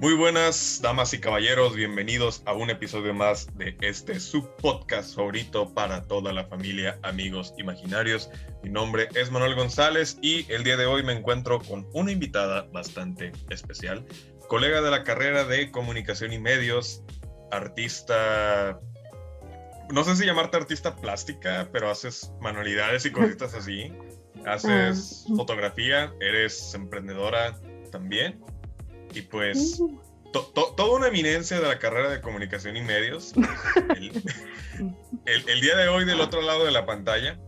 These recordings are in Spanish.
Muy buenas, damas y caballeros, bienvenidos a un episodio más de este subpodcast favorito para toda la familia, amigos imaginarios. Mi nombre es Manuel González y el día de hoy me encuentro con una invitada bastante especial, colega de la carrera de comunicación y medios, artista, no sé si llamarte artista plástica, pero haces manualidades y cositas así. Haces Ah. fotografía, eres emprendedora también. Y pues, to- to- toda una eminencia de la carrera de comunicación y medios. El, el- el día de hoy, del otro lado de la pantalla,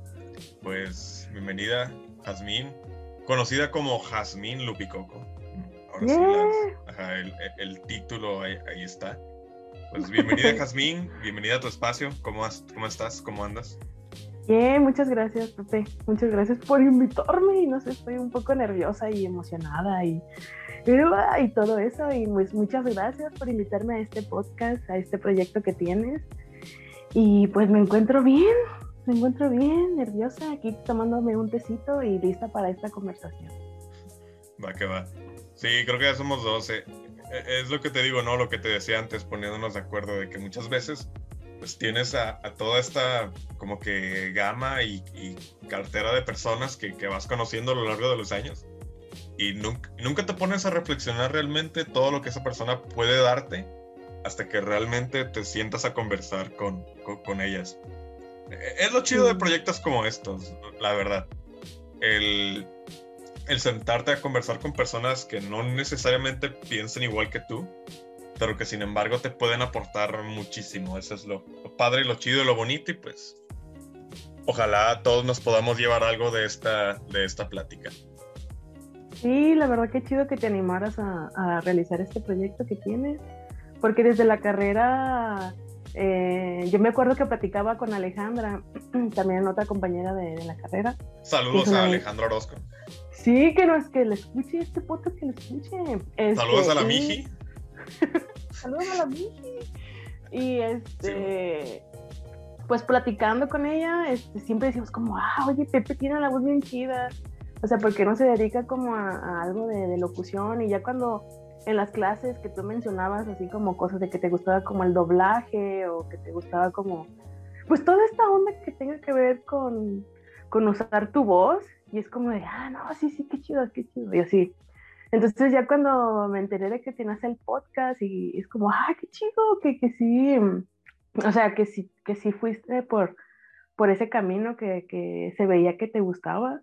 pues, bienvenida, Jazmín, conocida como Jazmín Lupicoco. Ahora sí, las- ajá, el, el título ahí, ahí está. Pues bienvenida, Jazmín, bienvenida a tu espacio. ¿Cómo, has- ¿Cómo estás? ¿Cómo andas? Bien, muchas gracias, Pepe. Muchas gracias por invitarme. Y no sé, estoy un poco nerviosa y emocionada y, y todo eso. Y pues muchas gracias por invitarme a este podcast, a este proyecto que tienes. Y pues me encuentro bien, me encuentro bien, nerviosa, aquí tomándome un tecito y lista para esta conversación. Va que va. Sí, creo que ya somos dos. eh. Eh, Es lo que te digo, ¿no? Lo que te decía antes, poniéndonos de acuerdo de que muchas veces pues tienes a, toda esta como que gama y, cartera de personas que vas conociendo a lo largo de los años y nunca, nunca te pones a reflexionar realmente todo lo que esa persona puede darte hasta que realmente te sientas a conversar con, con, con ellas. Eh, Es lo chido de proyectos como estos, la verdad. El, el sentarte a conversar con personas que no necesariamente piensen igual que tú, pero que sin embargo te pueden aportar muchísimo. Eso es lo, lo padre, lo chido y lo bonito y pues ojalá todos nos podamos llevar algo de esta, de esta plática. Sí, la verdad que chido que te animaras a, a realizar este proyecto que tienes, porque desde la carrera, eh, yo me acuerdo que platicaba con Alejandra, también otra compañera de, de la carrera. Saludos a Alejandro Orozco. Sí, que no es que le escuche este podcast, que le escuche. Este, Saludos a la Miji. Saludos a la Miji. Y este, pues platicando con ella, este, siempre decimos como, ah, oye, Pepe tiene la voz bien chida. O sea, porque no se dedica como a, algo de, locución. Y ya cuando en las clases que tú mencionabas, así como cosas de que te gustaba como el doblaje o que te gustaba como, pues toda esta onda que tenga que ver con, con usar tu voz. Y es como de, ah, no, sí, sí, qué chido, qué chido. Y así. Entonces ya cuando me enteré de que tenías el podcast y es como, ah, qué chido, que, que sí, o sea, que sí, que sí fuiste por, por ese camino que, que se veía que te gustaba.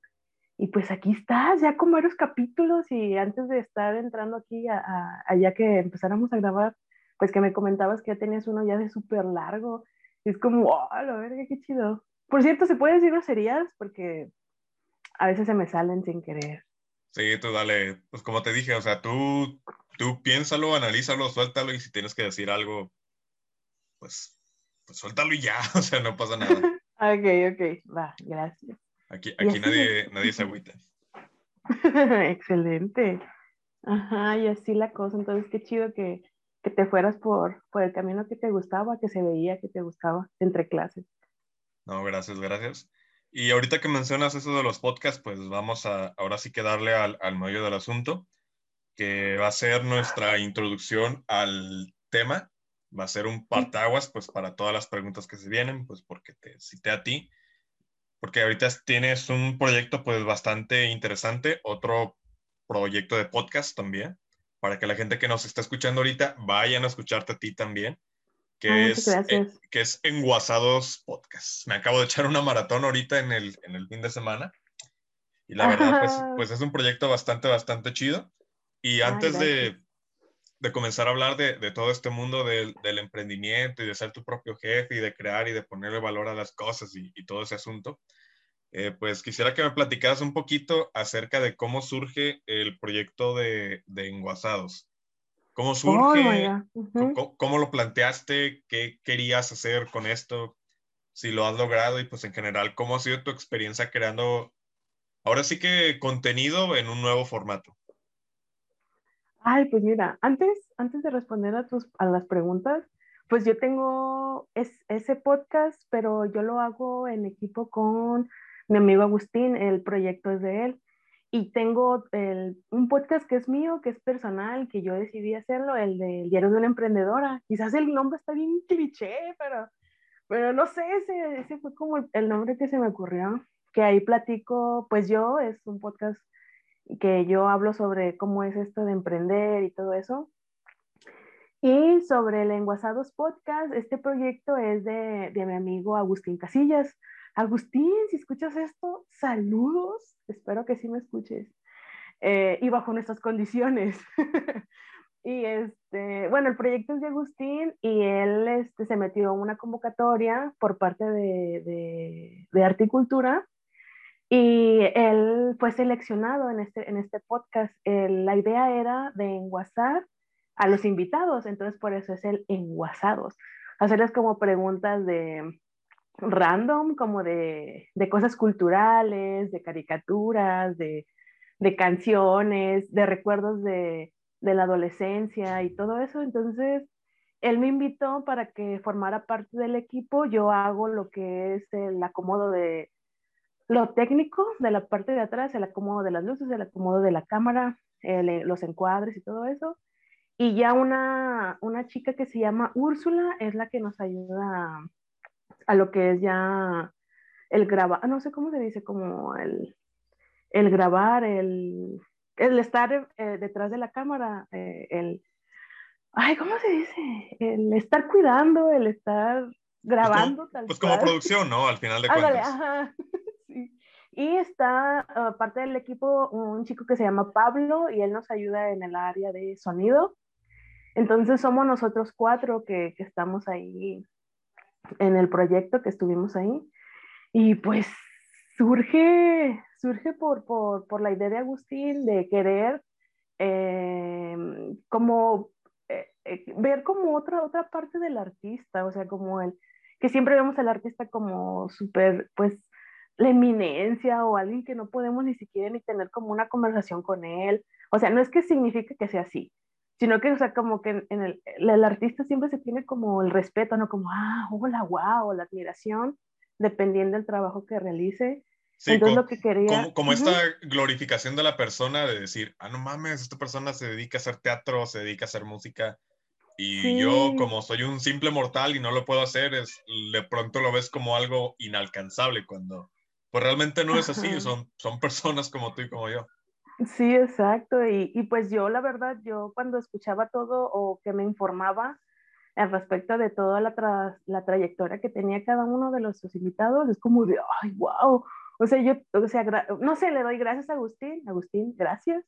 Y pues aquí estás, ya con varios capítulos y antes de estar entrando aquí, a, a- allá que empezáramos a grabar, pues que me comentabas que ya tenías uno ya de súper largo. Y es como, oh, la verga, qué chido. Por cierto, ¿se puede decir groserías? Porque a veces se me salen sin querer. Sí, tú dale, pues como te dije, o sea, tú, tú piénsalo, analízalo, suéltalo y si tienes que decir algo, pues, pues suéltalo y ya, o sea, no pasa nada. Ok, ok, va, gracias. Aquí, aquí nadie, nadie se agüita. Excelente. Ajá, y así la cosa. Entonces, qué chido que, que te fueras por, por el camino que te gustaba, que se veía que te gustaba entre clases. No, gracias, gracias. Y ahorita que mencionas eso de los podcasts, pues vamos a ahora sí que darle al, al meollo del asunto, que va a ser nuestra introducción al tema. Va a ser un partaguas, pues para todas las preguntas que se vienen, pues porque te cité a ti, porque ahorita tienes un proyecto pues bastante interesante, otro proyecto de podcast también, para que la gente que nos está escuchando ahorita vayan a escucharte a ti también, que Ah, es gracias. que es Enguasados Podcast. Me acabo de echar una maratón ahorita en el, en el fin de semana. Y la verdad, pues, pues es un proyecto bastante, bastante chido. Y Ay, antes de. De comenzar a hablar de, de todo este mundo del, del emprendimiento y de ser tu propio jefe y de crear y de ponerle valor a las cosas y, y todo ese asunto, eh, pues quisiera que me platicaras un poquito acerca de cómo surge el proyecto de, de Enguasados. ¿Cómo Oh, surge? ¿Cómo, cómo lo planteaste? ¿Qué querías hacer con esto? Si lo has logrado y pues en general, ¿cómo ha sido tu experiencia creando ahora sí que contenido en un nuevo formato? Ay, pues mira, antes, antes de responder a, tus, a las preguntas, pues yo tengo es, ese podcast, pero yo lo hago en equipo con mi amigo Agustín, el proyecto es de él. Y tengo un podcast que es mío, que es personal, que yo decidí hacerlo, el del diario de una emprendedora. Quizás el nombre está bien cliché, pero, pero no sé, ese, ese fue como el nombre que se me ocurrió. Que ahí platico, pues yo, es un podcast que yo hablo sobre cómo es esto de emprender y todo eso. Y sobre el Enguasados Podcast, este proyecto es de, de mi amigo Agustín Casillas. Agustín, si escuchas esto, saludos. Espero que sí me escuches. Eh, y bajo nuestras condiciones. y este, bueno, el proyecto es de Agustín y él este, se metió en una convocatoria por parte de, de, de Articultura y él fue seleccionado en este, en este podcast. la idea era de enguasar a los invitados, entonces por eso es el enguasados. Hacerles como preguntas de, random, como de, de cosas culturales, de caricaturas, de, de canciones, de recuerdos de, de, la adolescencia y todo eso. Entonces, él me invitó para que formara parte del equipo. Yo hago lo que es el acomodo de lo técnico de la parte de atrás, el acomodo de las luces, el acomodo de la cámara, los encuadres y todo eso. Y ya una, una chica que se llama Úrsula es la que nos ayuda a lo que es ya el grabar, no sé cómo se dice, como el, el grabar, el, el estar eh, detrás de la cámara, eh, el, ay, ¿cómo se dice? El estar cuidando, el estar grabando. Pues, pues como, producción, ¿no? Al final de cuentas. Ajá. Y está aparte parte del equipo un chico que se llama Pablo y él nos ayuda en el área de sonido. Entonces somos nosotros cuatro que, que estamos ahí en el proyecto que estuvimos ahí. Y pues surge, surge por, por, por la idea de Agustín de querer eh, como eh, ver como otra, otra parte del artista, o sea, como el, que siempre vemos al artista como súper, pues, la eminencia o alguien que no podemos ni siquiera ni tener como una conversación con él. O sea, no es que signifique que sea así, sino que, o sea, como que en el, el, artista siempre se tiene como el respeto, ¿no? Como, ah, hola, wow, la admiración, dependiendo del trabajo que realice. Sí, Entonces, como, lo que quería... Como, como esta glorificación de la persona, de decir, ah, no mames, esta persona se dedica a hacer teatro, se dedica a hacer música, y yo, como soy un simple mortal y no lo puedo hacer, es, de pronto lo ves como algo inalcanzable, cuando pues realmente no es así, son, son personas como tú y como yo. Sí, exacto. Y, y, pues yo, la verdad, yo cuando escuchaba todo o que me informaba al respecto de toda la, la trayectoria que tenía cada uno de los invitados, es como de, ay, wow. O sea, yo, o sea, no sé, le doy gracias a Agustín. Agustín, gracias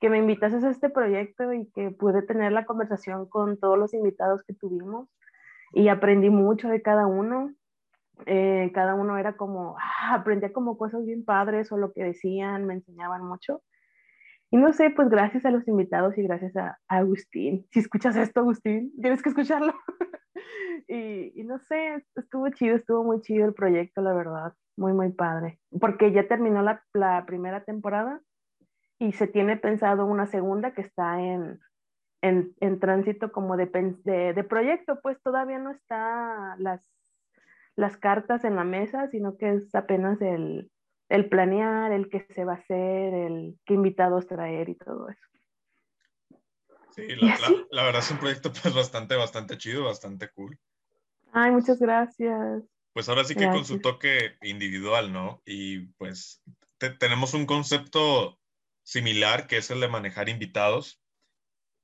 que me invitases a este proyecto y que pude tener la conversación con todos los invitados que tuvimos y aprendí mucho de cada uno. Eh, cada uno era como, ah, aprendía como cosas bien padres o lo que decían, me enseñaban mucho. Y no sé, pues gracias a los invitados y gracias a, Agustín. Si escuchas esto, Agustín, tienes que escucharlo. y, y, no sé, estuvo chido, estuvo muy chido el proyecto, la verdad. Muy, muy padre. Porque ya terminó la, la primera temporada y se tiene pensado una segunda que está en, en, en tránsito como de, de, de, proyecto, pues todavía no está las, las cartas en la mesa, sino que es apenas el, el planear, el que se va a hacer, el qué invitados traer y todo eso. Sí, la, la, verdad es un proyecto pues bastante, bastante chido, bastante cool. Ay, muchas gracias. Pues ahora sí que con su toque individual, ¿no? Y pues tenemos un concepto similar que es el de manejar invitados.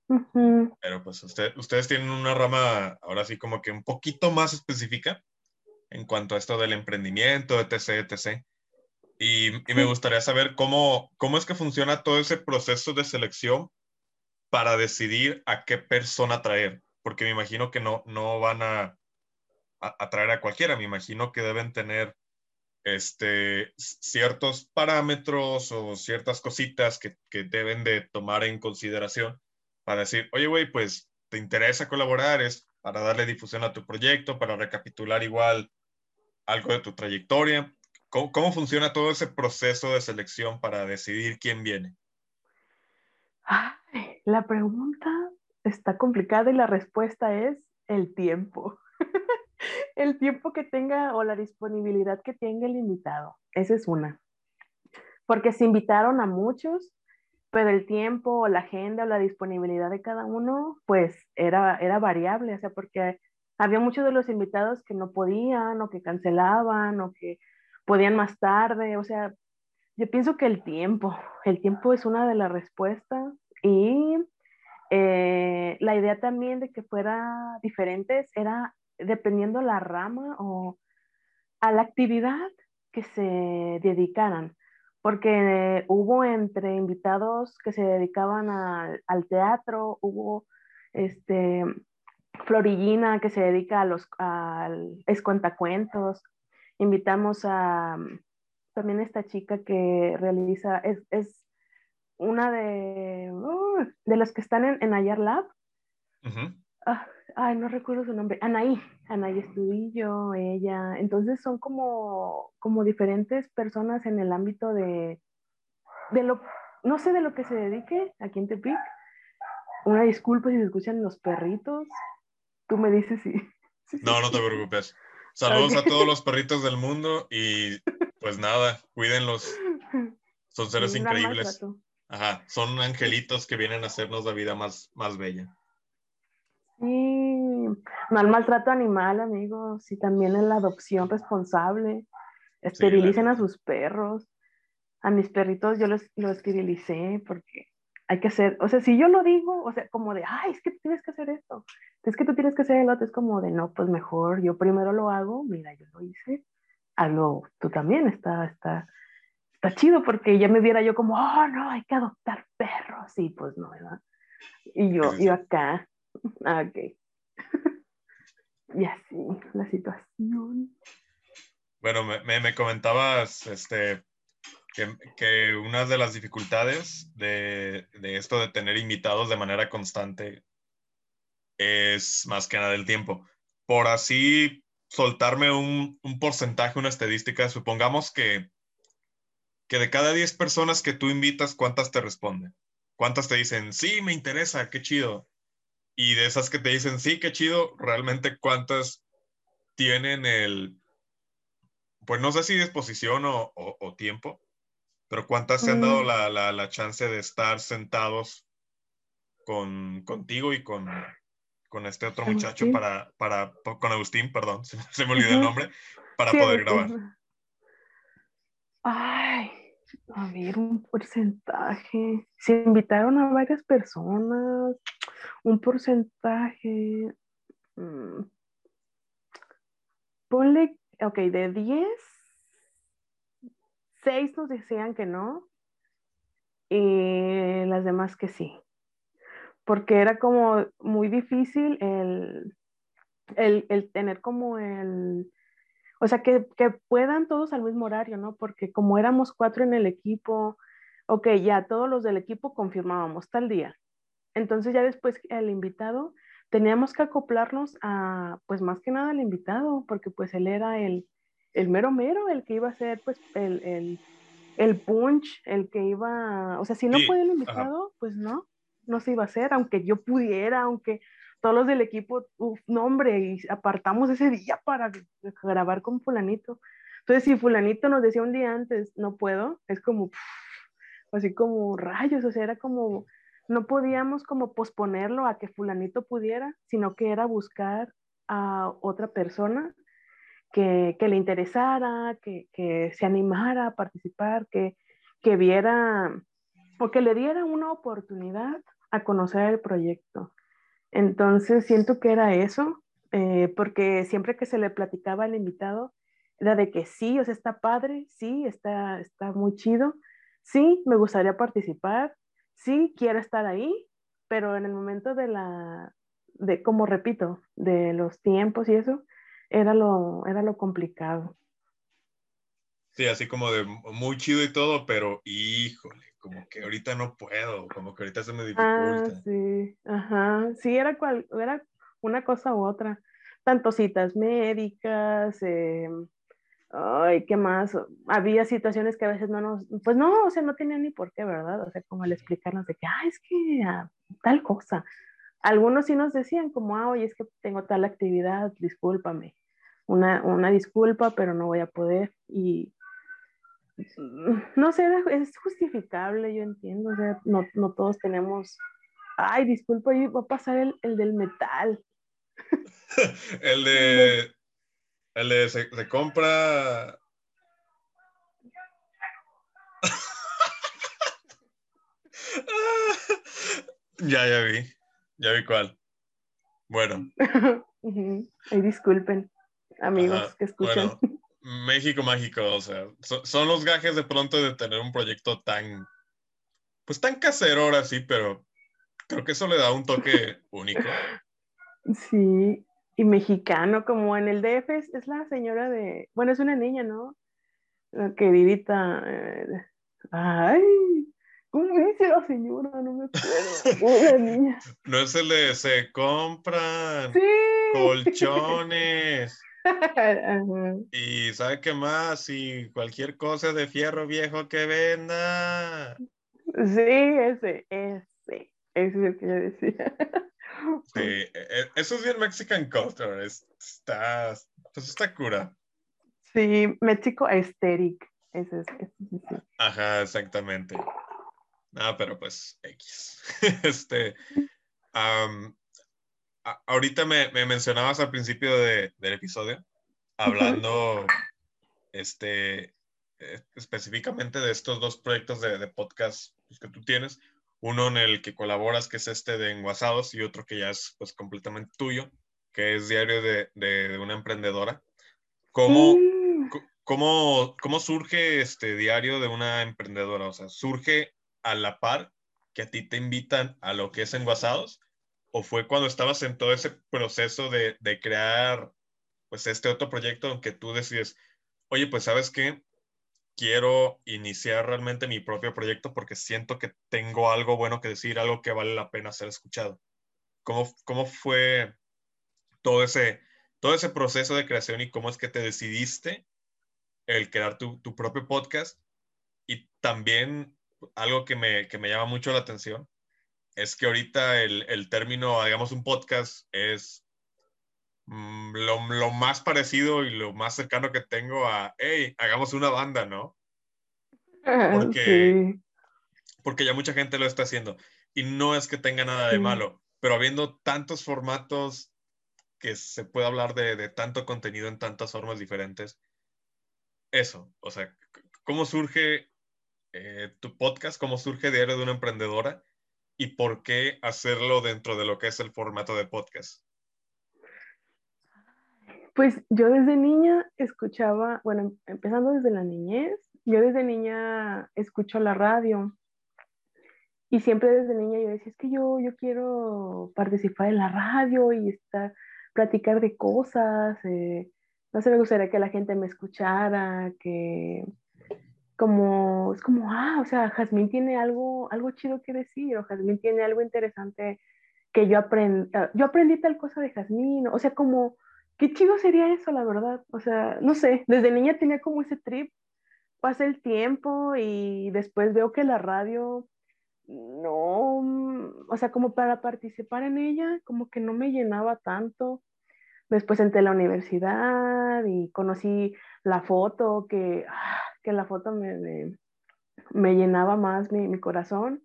Pero pues usted, ustedes tienen una rama ahora sí como que un poquito más específica en cuanto a esto del emprendimiento, etc., etc. Y, me gustaría saber cómo, cómo es que funciona todo ese proceso de selección para decidir a qué persona traer, porque me imagino que no, no van a, a, traer a cualquiera, me imagino que deben tener este, ciertos parámetros o ciertas cositas que, que deben de tomar en consideración para decir, oye, güey, pues te interesa colaborar, es para darle difusión a tu proyecto, para recapitular igual algo de tu trayectoria. ¿Cómo, funciona todo ese proceso de selección para decidir quién viene? la pregunta está complicada y la respuesta es el tiempo. el tiempo que tenga o la disponibilidad que tenga el invitado. Esa es una. porque se invitaron a muchos, pero el tiempo, la agenda o la disponibilidad de cada uno, pues era, era variable, o sea, porque había muchos de los invitados que no podían o que cancelaban o que podían más tarde, o sea, yo pienso que el tiempo, el tiempo es una de las respuestas y eh, la idea también de que fuera diferentes era dependiendo la rama o a la actividad que se dedicaran, porque hubo entre invitados que se dedicaban al teatro, hubo este, Florillina que se dedica a los al cuentacuentos, invitamos a también esta chica que realiza, es, es una de, uh, de las que están en, en Ayar Lab. Ah, ay, no recuerdo su nombre. Anaí, Anaí Estudillo, ella. Entonces son como, como diferentes personas en el ámbito de, de lo, no sé de lo que se dedique aquí en Tepic. Una disculpa si se escuchan los perritos. Tú me dices si. no, no te preocupes. Saludos a todos los perritos del mundo y pues nada, cuídenlos. Son seres increíbles. Ajá, son angelitos que vienen a hacernos la vida más, más bella. Sí, mal maltrato animal, amigos, y también en la adopción responsable. Esterilicen a sus perros. A mis perritos yo los, los esterilicé porque hay que hacer, o sea, si yo lo digo, o sea, como de, ay, es que tú tienes que hacer esto, es que tú tienes que hacer el otro, es como de, no, pues mejor, yo primero lo hago, mira, yo lo hice, hazlo tú también, está, está, está chido porque ya me viera yo como, oh, no, hay que adoptar perros, y pues no, ¿verdad? Y yo, yo acá, ah, ok. y así, la situación. Bueno, me, me comentabas, este, que, una de las dificultades de, esto de tener invitados de manera constante es más que nada el tiempo. Por así soltarme un, porcentaje, una estadística, supongamos que, que de cada 10 personas que tú invitas, ¿cuántas te responden? ¿Cuántas te dicen, sí, me interesa, qué chido? Y de esas que te dicen, sí, qué chido, realmente cuántas tienen el, pues no sé si disposición o tiempo pero ¿cuántas se han dado mm. la, la, la, chance de estar sentados con, contigo y con, con este otro muchacho para, para, con Agustín, perdón, se, me olvidó el nombre, para poder grabar? Ay, a ver, un porcentaje. Se invitaron a varias personas, un porcentaje. Mm, ponle, ok, de 10 seis nos decían que no y las demás que sí. Porque era como muy difícil el, el, tener como el, o sea, que, que, puedan todos al mismo horario, ¿no? Porque como éramos cuatro en el equipo, ok, ya todos los del equipo confirmábamos tal día. Entonces ya después el invitado, teníamos que acoplarnos a, pues más que nada al invitado, porque pues él era el, el mero mero, el que iba a ser pues el, el, el punch, el que iba, o sea, si no podía el invitado, pues no, no se iba a hacer, aunque yo pudiera, aunque todos los del equipo, uf, no hombre, y apartamos ese día para grabar con fulanito. Entonces, si fulanito nos decía un día antes, no puedo, es como, así como rayos, o sea, era como, no podíamos como posponerlo a que fulanito pudiera, sino que era buscar a otra persona que, le interesara, que, se animara a participar, que, que viera o que le diera una oportunidad a conocer el proyecto. Entonces siento que era eso, eh, porque siempre que se le platicaba al invitado, era de que sí, o sea, está padre, sí, está, está muy chido, sí, me gustaría participar, sí, quiero estar ahí, pero en el momento de la, de, como repito, de los tiempos y eso, era lo, era lo complicado. Sí, así como de muy chido y todo, pero híjole, como que ahorita no puedo, como que ahorita se me ah, dificulta. Ah, sí, ajá, sí, era, cual, era una cosa u otra, tanto citas médicas, eh, ay, ¿qué más? Había situaciones que a veces no nos, pues no, o sea, no tenían ni por qué, ¿verdad? O sea, como el explicarnos de que, ah, es que ah, tal cosa. Algunos sí nos decían como, ah, oye, es que tengo tal actividad, discúlpame una, una disculpa, pero no voy a poder. Y no sé, es justificable, yo entiendo, o sea, no, no todos tenemos, ay, disculpa, va a pasar el, el del metal. el de, el de se, se compra... ya, ya vi, ya vi cuál. Bueno. Ay, disculpen, amigos que escuchan. México mágico, o sea, son los gajes de pronto de tener un proyecto tan, pues tan casero ahora sí, pero creo que eso le da un toque único. Sí, y mexicano, como en el DF es, la señora de, bueno, es una niña, ¿no? La queridita, eh, ay, ¿cómo dice la señora? No me acuerdo. niña. No es el de se compran colchones. Y sabe qué más, y cualquier cosa de fierro viejo que venda. Sí, ese, ese, ese es el que yo decía. Sí, e, e, eso es bien Mexican culture, está, pues está cura. Sí, México aesthetic, ese es, Ajá, exactamente. Ah, pero pues X. este, ahorita me, mencionabas al principio del episodio, hablando este, eh, específicamente de estos dos proyectos de, podcast pues, que tú tienes. Uno en el que colaboras, que es este de Enguasados, y otro que ya es pues completamente tuyo, que es Diario de, una Emprendedora. ¿Cómo, mm. cómo, ¿Cómo surge este Diario de una Emprendedora? O sea, ¿surge a la par que a ti te invitan a lo que es Enguasados? O fue cuando estabas en todo ese proceso de, crear pues este otro proyecto en que tú decides, oye, pues sabes qué, quiero iniciar realmente mi propio proyecto porque siento que tengo algo bueno que decir, algo que vale la pena ser escuchado. ¿Cómo, cómo fue todo ese, todo ese proceso de creación y cómo es que te decidiste el crear tu, tu propio podcast? Y también algo que me, que me llama mucho la atención es que ahorita el, término, hagamos un podcast, es mm, lo, más parecido y lo más cercano que tengo a, hey, hagamos una banda, ¿no? Porque, porque ya mucha gente lo está haciendo. Y no es que tenga nada de malo, pero habiendo tantos formatos que se puede hablar de, tanto contenido en tantas formas diferentes, eso, o sea, ¿cómo surge eh, tu podcast? ¿Cómo surge Diario de una Emprendedora? Y por qué hacerlo dentro de lo que es el formato de podcast? Pues yo desde niña escuchaba, bueno, empezando desde la niñez, yo desde niña escucho la radio y siempre desde niña yo decía, es que yo, yo quiero participar en la radio y estar, platicar de cosas, eh, no sé, me gustaría que la gente me escuchara, que, como, es como, ah, o sea, Jazmín tiene algo, algo chido que decir, o Jazmín tiene algo interesante que yo aprendí, ah, yo aprendí tal cosa de Jazmín, o sea, como, qué chido sería eso, la verdad, o sea, no sé, desde niña tenía como ese trip, pasa el tiempo y después veo que la radio, no, o sea, como para participar en ella, como que no me llenaba tanto. Después entré a la universidad y conocí la foto que, ah, que la foto me, me, llenaba más mi, mi, corazón.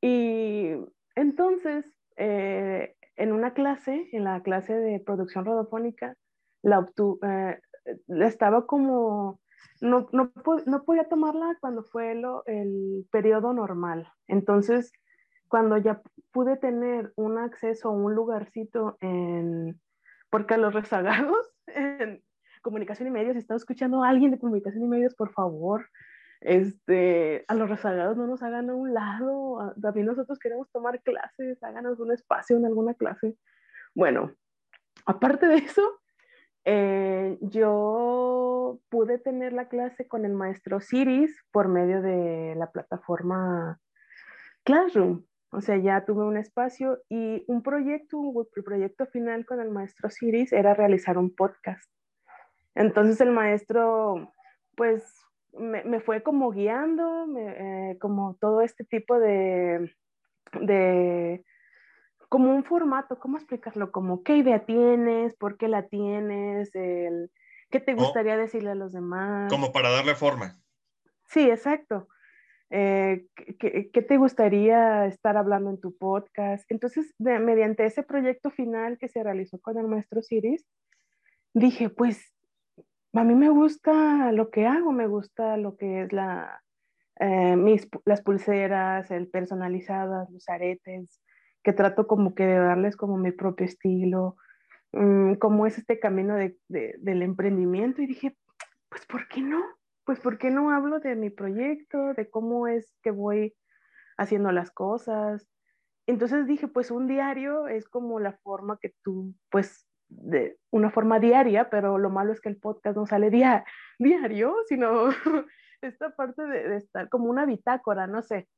Y entonces, eh, en una clase, en la clase de producción radiofónica, la eh, estaba como, no, no, no, podía tomarla cuando fue lo, el periodo normal. Entonces, cuando ya pude tener un acceso a un lugarcito en, porque a los rezagados, comunicación y medios, está escuchando a alguien de comunicación y medios, por favor, este, a los rezagados no nos hagan a un lado, también nosotros queremos tomar clases, háganos un espacio en alguna clase. Bueno, aparte de eso, eh, yo pude tener la clase con el maestro Siris por medio de la plataforma Classroom. O sea, ya tuve un espacio y un proyecto, el proyecto final con el maestro Siris era realizar un podcast. Entonces el maestro, pues, me, fue como guiando, eh, como todo este tipo de, de, como un formato, ¿cómo explicarlo? Como, ¿qué idea tienes? ¿Por qué la tienes? El, ¿Qué te gustaría decirle a los demás? Como para darle forma. sí, exacto. Eh, ¿qué, ¿qué, te gustaría estar hablando en tu podcast? Entonces, mediante ese proyecto final que se realizó con el maestro Siris, dije, pues a mí me gusta lo que hago, me gusta lo que es la, eh, mis, las pulseras, el personalizadas, los aretes, que trato como que de darles como mi propio estilo, um, como es este camino de, de, del emprendimiento y dije, pues ¿por qué no? Pues ¿por qué no hablo de mi proyecto, de cómo es que voy haciendo las cosas? Entonces dije, pues un diario es como la forma que tú, pues de una forma diaria, pero lo malo es que el podcast no sale día, diario, sino esta parte de, estar como una bitácora, no sé,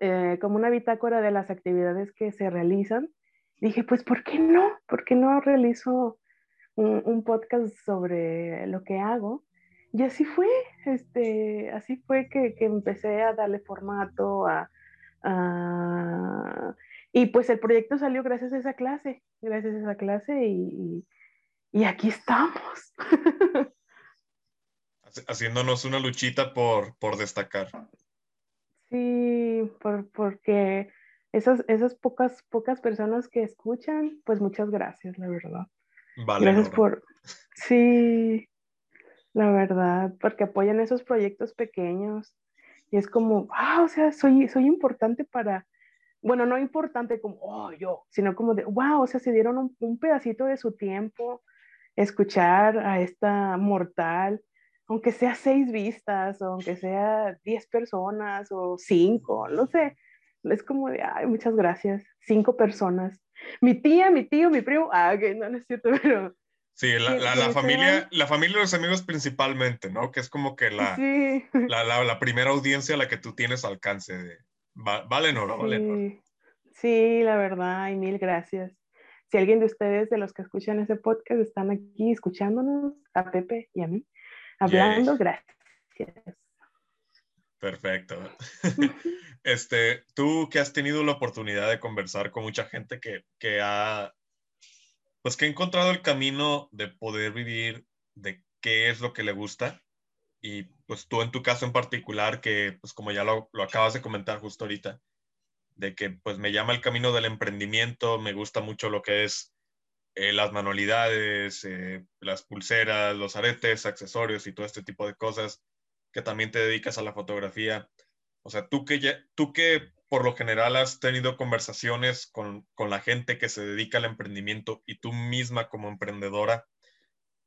eh, como una bitácora de las actividades que se realizan. Dije, pues, ¿por qué no? ¿Por qué no realizo un, podcast sobre lo que hago? Y así fue, este, así fue que, que empecé a darle formato, a, y pues el proyecto salió gracias a esa clase, gracias a esa clase y, y aquí estamos. Haciéndonos una luchita por, por destacar. Sí, por, porque esas, esas pocas, pocas personas que escuchan, pues muchas gracias, la verdad. Vale. Gracias por... Sí, la verdad, porque apoyan esos proyectos pequeños. Y es como, wow, o sea, soy, soy importante para, bueno, no importante como, oh, yo, sino como de, wow, o sea, se dieron un, pedacito de su tiempo escuchar a esta mortal, aunque sea seis vistas, o aunque sea diez personas, o cinco, no sé, es como de, ay, muchas gracias, cinco personas. Mi tía, mi tío, mi primo, ah, ok, no, no es cierto, pero... Sí, la, la, familia, la familia y los amigos principalmente, ¿no? Que es como que la, la, la, primera audiencia a la que tú tienes alcance de, vale no, vale sí. Sí, la verdad, y mil gracias. Si alguien de ustedes, de los que escuchan ese podcast, están aquí escuchándonos, a Pepe y a mí, hablando, gracias. Perfecto. este, tú que has tenido la oportunidad de conversar con mucha gente que, que ha, pues que ha encontrado el camino de poder vivir de qué es lo que le gusta, y pues tú en tu caso en particular, que pues como ya lo, lo, acabas de comentar justo ahorita, de que pues me llama el camino del emprendimiento, me gusta mucho lo que es eh, las manualidades, eh, las pulseras, los aretes, accesorios y todo este tipo de cosas, que también te dedicas a la fotografía. O sea, tú que, ya, tú que por lo general has tenido conversaciones con, con la gente que se dedica al emprendimiento y tú misma como emprendedora,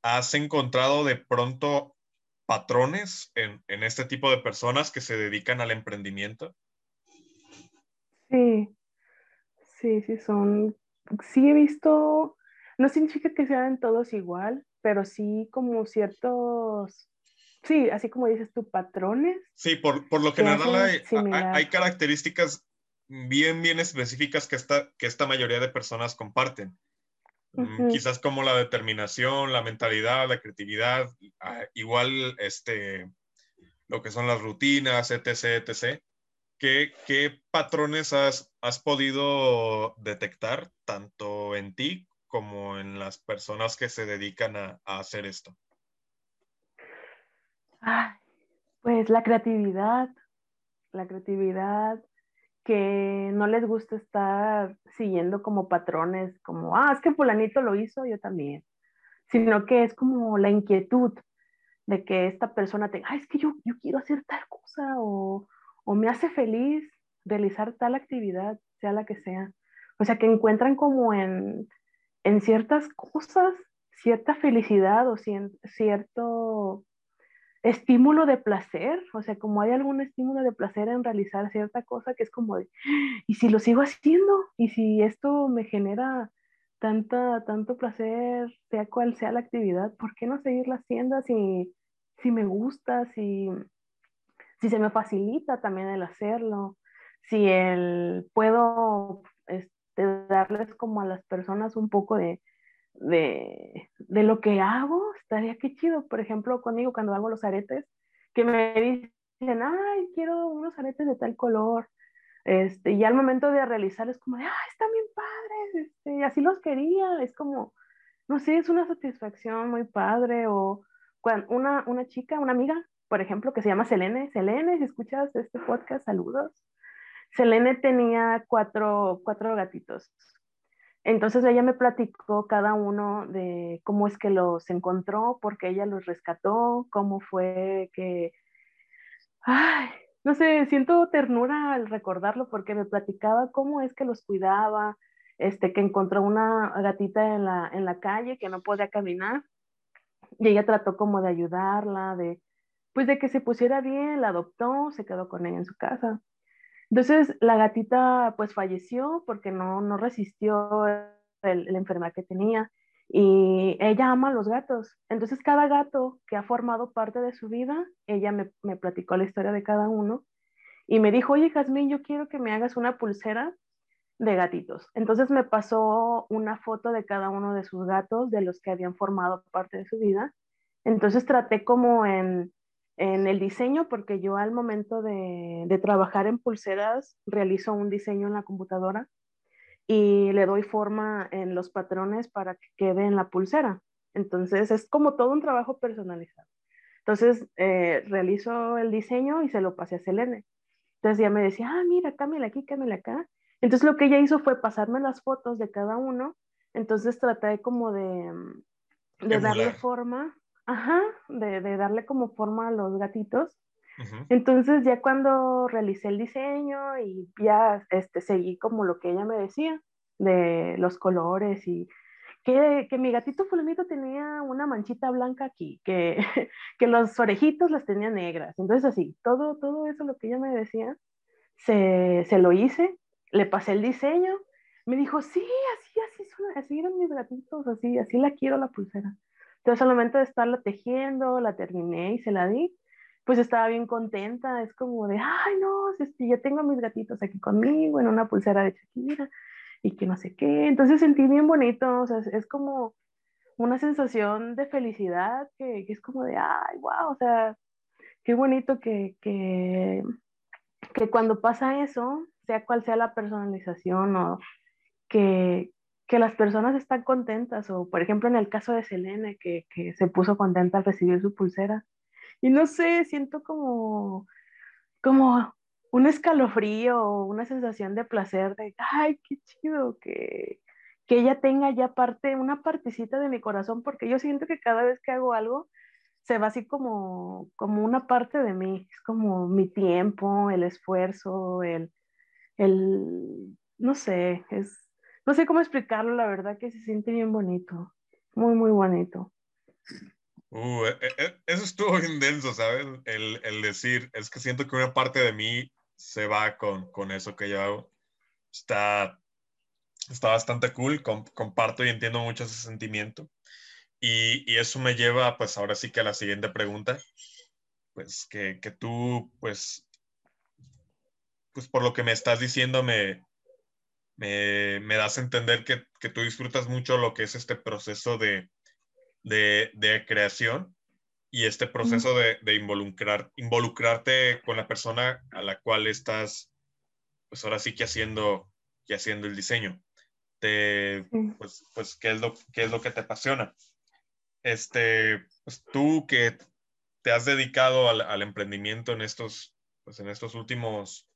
¿has encontrado de pronto patrones en, en, este tipo de personas que se dedican al emprendimiento? Sí, sí, sí, son, sí he visto, no significa que sean todos igual, pero sí como ciertos, sí, así como dices tú, patrones. Sí, por, por lo general hay, hay, características bien, bien específicas que esta, que esta mayoría de personas comparten. Quizás como la determinación, la mentalidad, la creatividad, ah, igual este, lo que son las rutinas, etc., etc. ¿Qué, qué patrones has, has, podido detectar tanto en ti como en las personas que se dedican a, a hacer esto? pues la creatividad, la creatividad, que no les gusta estar siguiendo como patrones, como, ah, es que fulanito lo hizo, yo también, sino que es como la inquietud de que esta persona tenga, ah, es que yo, yo quiero hacer tal cosa o, o me hace feliz realizar tal actividad, sea la que sea. O sea, que encuentran como en, en ciertas cosas cierta felicidad o cierto estímulo de placer, o sea, como hay algún estímulo de placer en realizar cierta cosa que es como de, ¿y si lo sigo haciendo? ¿Y si esto me genera tanta, tanto placer, sea cual sea la actividad, ¿por qué no seguirla haciendo si, si me gusta, si, si se me facilita también el hacerlo, si el, puedo este, darles como a las personas un poco de, de, de, lo que hago, estaría que chido. Por ejemplo, conmigo cuando hago los aretes, que me dicen, ay, quiero unos aretes de tal color. Este, y al momento de realizar es como, ay, están bien padres, este, así los quería. Es como, no sé, es una satisfacción muy padre. O cuando una, una chica, una amiga, por ejemplo, que se llama Selene. Selene, si escuchas este podcast, saludos. Selene tenía cuatro, cuatro gatitos. Entonces ella me platicó cada uno de cómo es que los encontró, por qué ella los rescató, cómo fue que... Ay, no sé, siento ternura al recordarlo porque me platicaba cómo es que los cuidaba, este, que encontró una gatita en la, en la calle que no podía caminar y ella trató como de ayudarla, de, pues de que se pusiera bien, la adoptó, se quedó con ella en su casa. Entonces la gatita pues falleció porque no, no resistió el, la enfermedad que tenía y ella ama a los gatos. Entonces cada gato que ha formado parte de su vida, ella me, me platicó la historia de cada uno y me dijo, oye Jazmín, yo quiero que me hagas una pulsera de gatitos. Entonces me pasó una foto de cada uno de sus gatos, de los que habían formado parte de su vida. Entonces traté como en, en el diseño, porque yo al momento de, de, trabajar en pulseras realizo un diseño en la computadora y le doy forma en los patrones para que quede en la pulsera. Entonces es como todo un trabajo personalizado. Entonces eh, realizo el diseño y se lo pasé a Selene. Entonces ella me decía, ah, mira, cámbiale aquí, cámbiale acá. Entonces lo que ella hizo fue pasarme las fotos de cada uno. Entonces traté como de, de darle forma, ajá, de, de, darle como forma a los gatitos. Entonces ya cuando realicé el diseño y ya este, seguí como lo que ella me decía de los colores y que, que mi gatito fulanito tenía una manchita blanca aquí, que, que los orejitos las tenía negras. Entonces así, todo, todo eso lo que ella me decía, se, se lo hice le pasé el diseño, me dijo, sí, así, así, son, así eran mis gatitos, así, así la quiero la pulsera. Entonces al momento de estarla tejiendo, la terminé y se la di, pues estaba bien contenta, es como de, ay, no, este, ya tengo a mis gatitos aquí conmigo en una pulsera de Shakira y que no sé qué. Entonces sentí bien bonito, o sea, es, es como una sensación de felicidad que, que, es como de, ay, wow, o sea, qué bonito que, que, que cuando pasa eso, sea cual sea la personalización o que, que las personas están contentas o por ejemplo en el caso de Selene que, que, se puso contenta al recibir su pulsera. Y no sé, siento como como un escalofrío una sensación de placer de ay, qué chido que que ella tenga ya parte, una partecita de mi corazón, porque yo siento que cada vez que hago algo, se va así como, como una parte de mí, es como mi tiempo, el esfuerzo, el, el, no sé, es, no sé cómo explicarlo, la verdad que se siente bien bonito, muy, muy bonito. Uh, e, e, eso estuvo bien denso, ¿sabes? El, el, decir, es que siento que una parte de mí se va con, con eso que yo hago. Está, está bastante cool, Com, comparto y entiendo mucho ese sentimiento. Y, y, eso me lleva, pues ahora sí que a la siguiente pregunta, pues que, que tú, pues pues por lo que me estás diciendo, me, me, me das a entender que, que, tú disfrutas mucho lo que es este proceso de, de, de creación y este proceso de, de, involucrar, involucrarte con la persona a la cual estás, pues ahora sí que haciendo, que haciendo el diseño. Te, pues, pues ¿qué, es lo, ¿qué es lo que te apasiona? Este, pues tú que te has dedicado al, al emprendimiento en estos, pues en estos últimos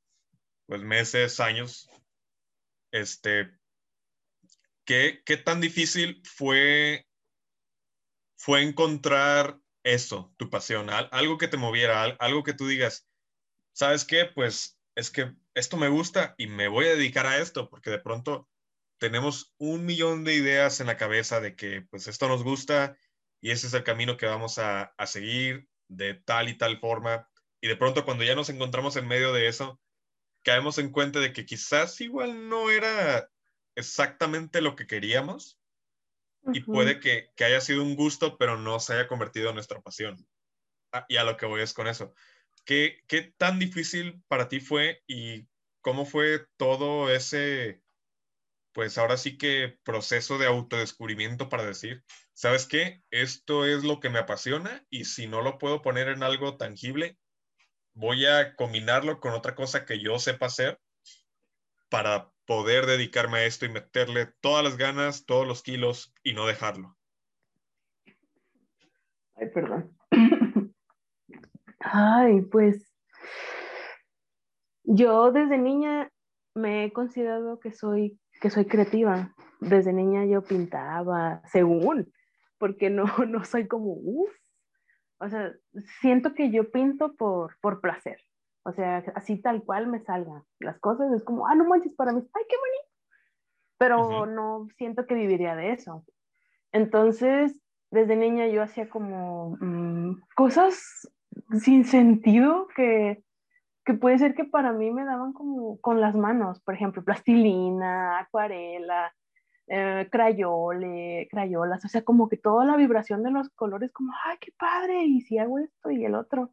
pues meses, años, este, ¿qué, qué tan difícil fue, fue encontrar eso, tu pasión, algo que te moviera, algo que tú digas, ¿sabes qué? Pues es que esto me gusta y me voy a dedicar a esto, porque de pronto tenemos un millón de ideas en la cabeza de que pues esto nos gusta y ese es el camino que vamos a, a seguir de tal y tal forma. Y de pronto cuando ya nos encontramos en medio de eso, caemos en cuenta de que quizás igual no era exactamente lo que queríamos uh -huh. y puede que, que, haya sido un gusto, pero no se haya convertido en nuestra pasión. Ah, y a lo que voy es con eso. ¿Qué, ¿Qué tan difícil para ti fue y cómo fue todo ese, pues ahora sí que proceso de autodescubrimiento para decir, ¿sabes qué? Esto es lo que me apasiona y si no lo puedo poner en algo tangible, voy a combinarlo con otra cosa que yo sepa hacer para poder dedicarme a esto y meterle todas las ganas, todos los kilos y no dejarlo. Ay, perdón. Ay, pues yo desde niña me he considerado que soy, que soy creativa. Desde niña yo pintaba, según, porque no, no soy como, uff. O sea, siento que yo pinto por, por placer. O sea, así tal cual me salgan las cosas. Es como, ah, no manches, para mí, ay, qué bonito. Pero no siento que viviría de eso. Entonces, desde niña yo hacía como mm, cosas sin sentido que, que puede ser que para mí me daban como con las manos, por ejemplo, plastilina, acuarela, eh, crayole, crayolas, o sea, como que toda la vibración de los colores, como, ay, qué padre, y si hago esto y el otro.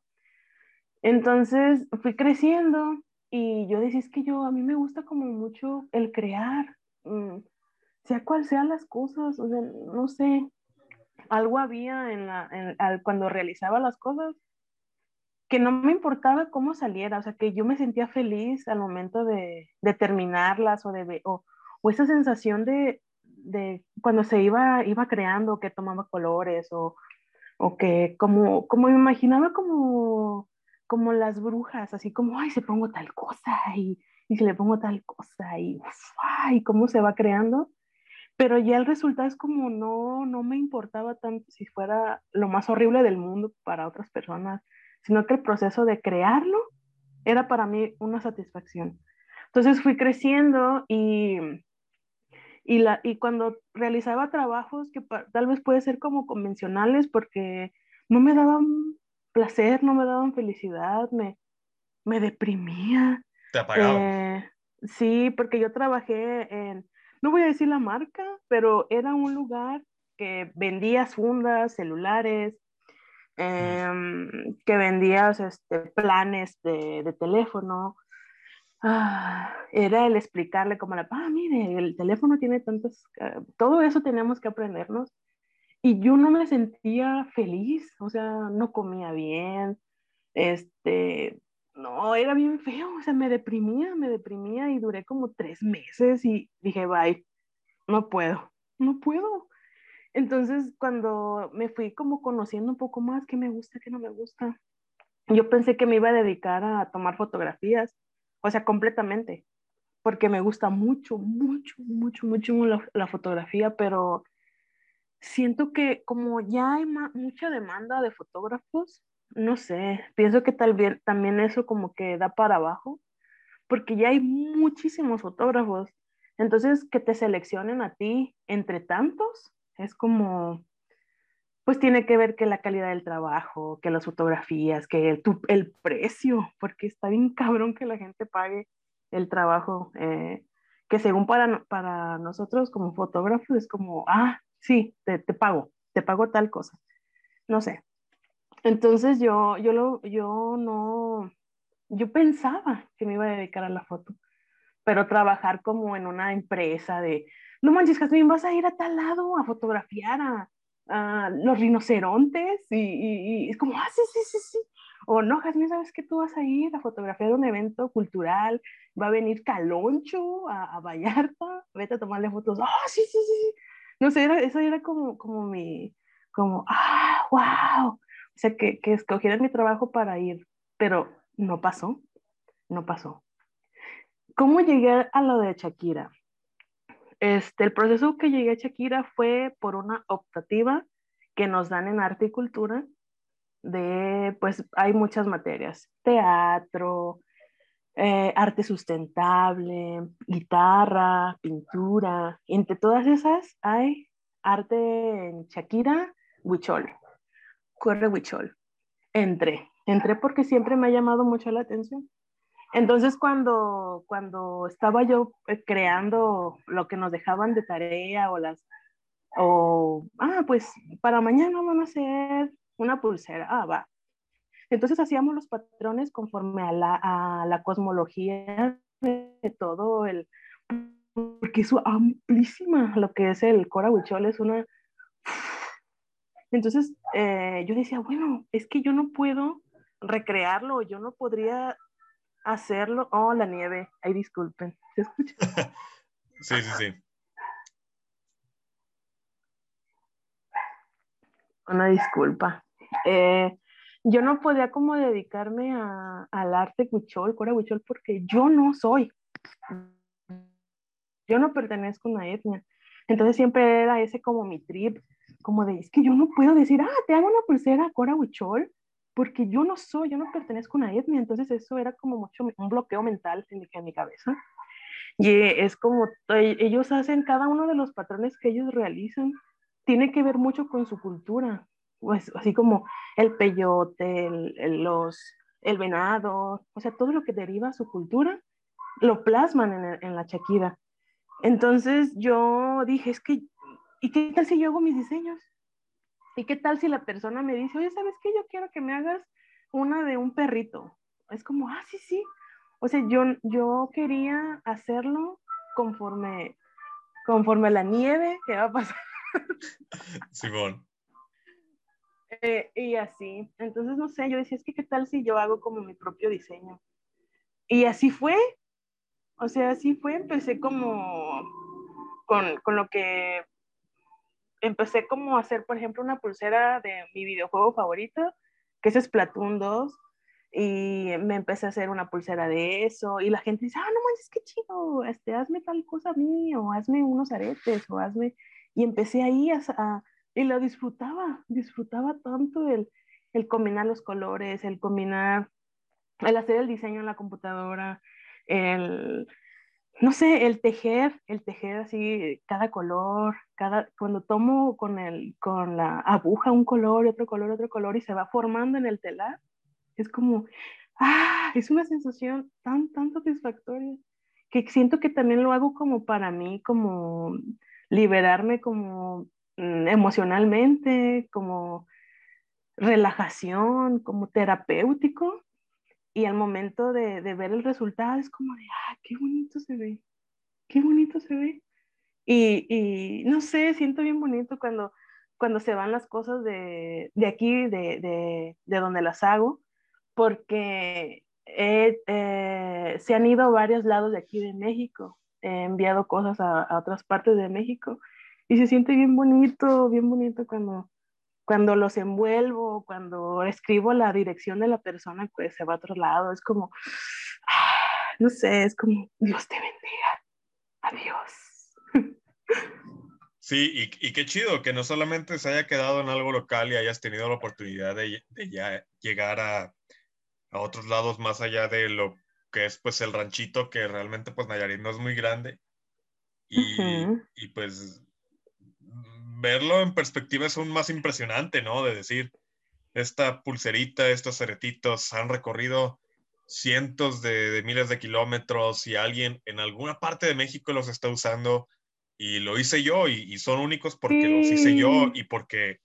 Entonces fui creciendo y yo decía, es que yo, a mí me gusta como mucho el crear, mm, sea cual sean las cosas, o sea, no sé, algo había en la, cuando realizaba las cosas que no me importaba cómo saliera, o sea, que yo me sentía feliz al momento de, de terminarlas o de o, o esa sensación de, de, cuando se iba, iba creando, que tomaba colores o, o que como, como me imaginaba como, como las brujas, así como, ay, se pongo tal cosa y, y si le pongo tal cosa y, ay, cómo se va creando. Pero ya el resultado es como no, no me importaba tanto si fuera lo más horrible del mundo para otras personas sino que el proceso de crearlo era para mí una satisfacción. Entonces fui creciendo y, y, la, y cuando realizaba trabajos que tal vez puede ser como convencionales porque no me daban placer, no me daban felicidad, me, me deprimía. Te apagaba. Eh, sí, porque yo trabajé en, no voy a decir la marca, pero era un lugar que vendía fundas, celulares, Em, que vendías este, planes de, de teléfono. Ah, era el explicarle como la, ah, mire, el teléfono tiene tantos, ah, todo eso teníamos que aprendernos. Y yo no me sentía feliz, o sea, no comía bien, este, no, era bien feo, o sea, me deprimía, me deprimía y duré como tres meses y dije, bye, no puedo, no puedo. Entonces, cuando me fui como conociendo un poco más qué me gusta, qué no me gusta, yo pensé que me iba a dedicar a tomar fotografías, o sea, completamente, porque me gusta mucho, mucho, mucho, mucho la, fotografía, pero siento que como ya hay mucha demanda de fotógrafos, no sé, pienso que tal vez también eso como que da para abajo, porque ya hay muchísimos fotógrafos. Entonces, que te seleccionen a ti entre tantos, es como, pues tiene que ver que la calidad del trabajo, que las fotografías, que el, el precio, porque está bien cabrón que la gente pague el trabajo, eh, que según para, para nosotros como fotógrafos es como, ah, sí, te, te, pago, te pago tal cosa. No sé. Entonces yo, yo, lo, yo no, yo pensaba que me iba a dedicar a la foto, pero trabajar como en una empresa de, no manches, Jasmine, vas a ir a tal lado a fotografiar a, los rinocerontes y, es como, ah, sí, sí, sí, sí. O no, Jasmine, ¿sabes que tú vas a ir a fotografiar un evento cultural? Va a venir Caloncho a, a Vallarta, vete a tomarle fotos. Ah, sí, sí, sí. No sé, eso era como, como mi, como, ah, wow. O sea, que, que escogieran mi trabajo para ir, pero no pasó, no pasó. ¿Cómo llegué a lo de Shakira? Este, el proceso que llegué a Shakira fue por una optativa que nos dan en arte y cultura de, pues hay muchas materias, teatro, eh, arte sustentable, guitarra, pintura, entre todas esas hay arte en Shakira, Huichol, corre Huichol. Entré, entré porque siempre me ha llamado mucho la atención. Entonces, cuando, cuando estaba yo eh, creando lo que nos dejaban de tarea o las, o, ah, pues para mañana van a hacer una pulsera, ah, va. Entonces hacíamos los patrones conforme a la, a la cosmología de todo el, porque es amplísima lo que es el Cora Huichol, es una... Entonces eh, yo decía, bueno, es que yo no puedo recrearlo, yo no podría hacerlo. Oh, la nieve. Ay, disculpen. ¿Se escucha? sí, sí, sí. Una disculpa. Eh, yo no podía como dedicarme al arte huichol, cora huichol, porque yo no soy. Yo no pertenezco a una etnia. Entonces siempre era ese como mi trip, como de, es que yo no puedo decir, ah, te hago una pulsera cora huichol, porque yo no soy, yo no pertenezco a una etnia. Entonces eso era como mucho un bloqueo mental en mi, cabeza. Y es como, e, ellos hacen cada uno de los patrones que ellos realizan, tiene que ver mucho con su cultura, pues así como el peyote, el, los, el venado, o sea, todo lo que deriva su cultura, lo plasman en, en la chaquida. Entonces yo dije, es que, ¿y qué tal si yo hago mis diseños? ¿Y qué tal si la persona me dice, oye, ¿sabes qué? Yo quiero que me hagas una de un perrito. Es como, ah, sí, sí. O sea, yo, yo quería hacerlo conforme, conforme a la nieve que va a pasar. Simón. Eh, y así. Entonces, no sé, yo decía, es que qué tal si yo hago como mi propio diseño. Y así fue. O sea, así fue. Empecé como con, con lo que empecé como a hacer, por ejemplo, una pulsera de mi videojuego favorito, que es Splatoon 2, y me empecé a hacer una pulsera de eso, y la gente dice, ah, no manches, qué chido, este, hazme tal cosa a mí, o hazme unos aretes, o hazme, y empecé ahí a y lo disfrutaba, disfrutaba tanto el, el combinar los colores, el combinar, el hacer el diseño en la computadora, el, no sé, el tejer, el tejer así cada color, cada, cuando tomo con, el, con la aguja un color, otro color, otro color y se va formando en el telar, es como, ah, es una sensación tan, tan satisfactoria que siento que también lo hago como para mí, como liberarme como Mm, emocionalmente, como relajación, como terapéutico. Y al momento de, ver el resultado es como de, ah, qué bonito se ve, qué bonito se ve. Y, no sé, siento bien bonito cuando, cuando se van las cosas de, aquí, de, donde las hago, porque eh, se han ido a varios lados de aquí de México. He enviado cosas a otras partes de México y se siente bien bonito, bien bonito cuando, cuando los envuelvo, cuando escribo la dirección de la persona, pues se va a otro lado, es como, ah, no sé, es como, Dios te bendiga, adiós. Sí, y, y, qué chido que no solamente se haya quedado en algo local y hayas tenido la oportunidad de, de ya llegar a, a, otros lados más allá de lo que es pues el ranchito, que realmente pues Nayarit no es muy grande. Y, y pues verlo en perspectiva es aún más impresionante, ¿no? De decir, esta pulserita, estos aretitos han recorrido cientos de, miles de kilómetros y alguien en alguna parte de México los está usando y lo hice yo y, son únicos porque los hice yo y porque,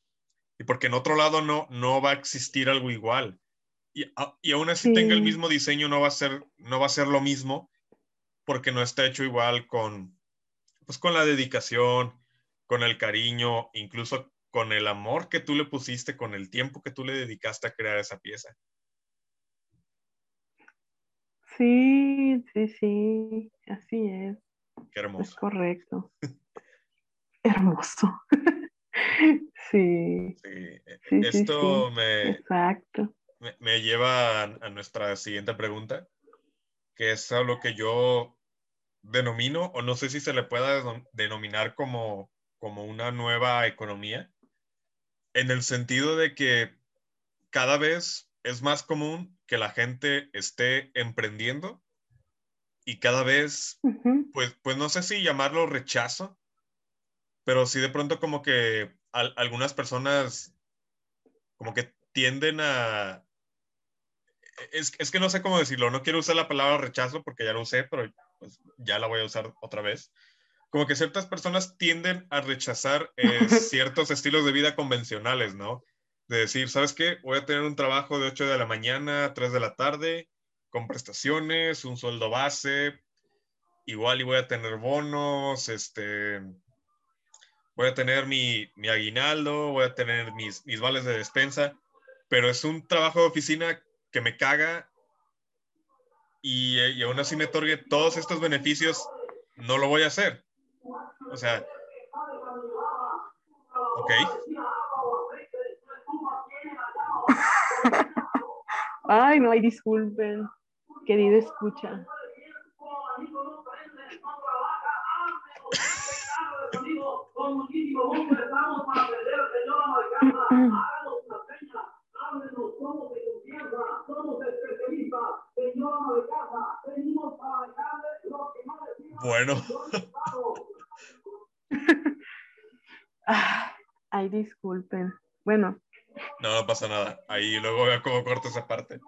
y porque en otro lado no, no va a existir algo igual. Y, y aún así tenga el mismo diseño, no va, a ser, no va a ser lo mismo porque no está hecho igual con, pues, con la dedicación, con el cariño, incluso con el amor que tú le pusiste, con el tiempo que tú le dedicaste a crear esa pieza. Sí, sí, sí, así es. Qué hermoso. Es correcto. hermoso. sí. sí. Esto me, Exacto. Me, lleva a, nuestra siguiente pregunta, que es algo que yo denomino, o no sé si se le pueda denominar como como una nueva economía, en el sentido de que cada vez es más común que la gente esté emprendiendo y cada vez, pues, pues no sé si llamarlo rechazo, pero sí de pronto como que algunas personas como que tienden a... Es, es, que no sé cómo decirlo, no quiero usar la palabra rechazo porque ya lo usé, pero pues ya la voy a usar otra vez como que ciertas personas tienden a rechazar eh, ciertos estilos de vida convencionales, ¿no? De decir, ¿sabes qué? Voy a tener un trabajo de 8 de la mañana a 3 de la tarde, con prestaciones, un sueldo base, igual y voy a tener bonos, este, voy a tener mi, mi aguinaldo, voy a tener mis, mis vales de despensa, pero es un trabajo de oficina que me caga y, y aún así me otorgue todos estos beneficios, no lo voy a hacer. O sea, ok. Ay, no, ay, disculpen, querido escucha. Bueno. Ah, ay, disculpen. Bueno. No, no pasa nada. Ahí luego veo cómo corto esa parte.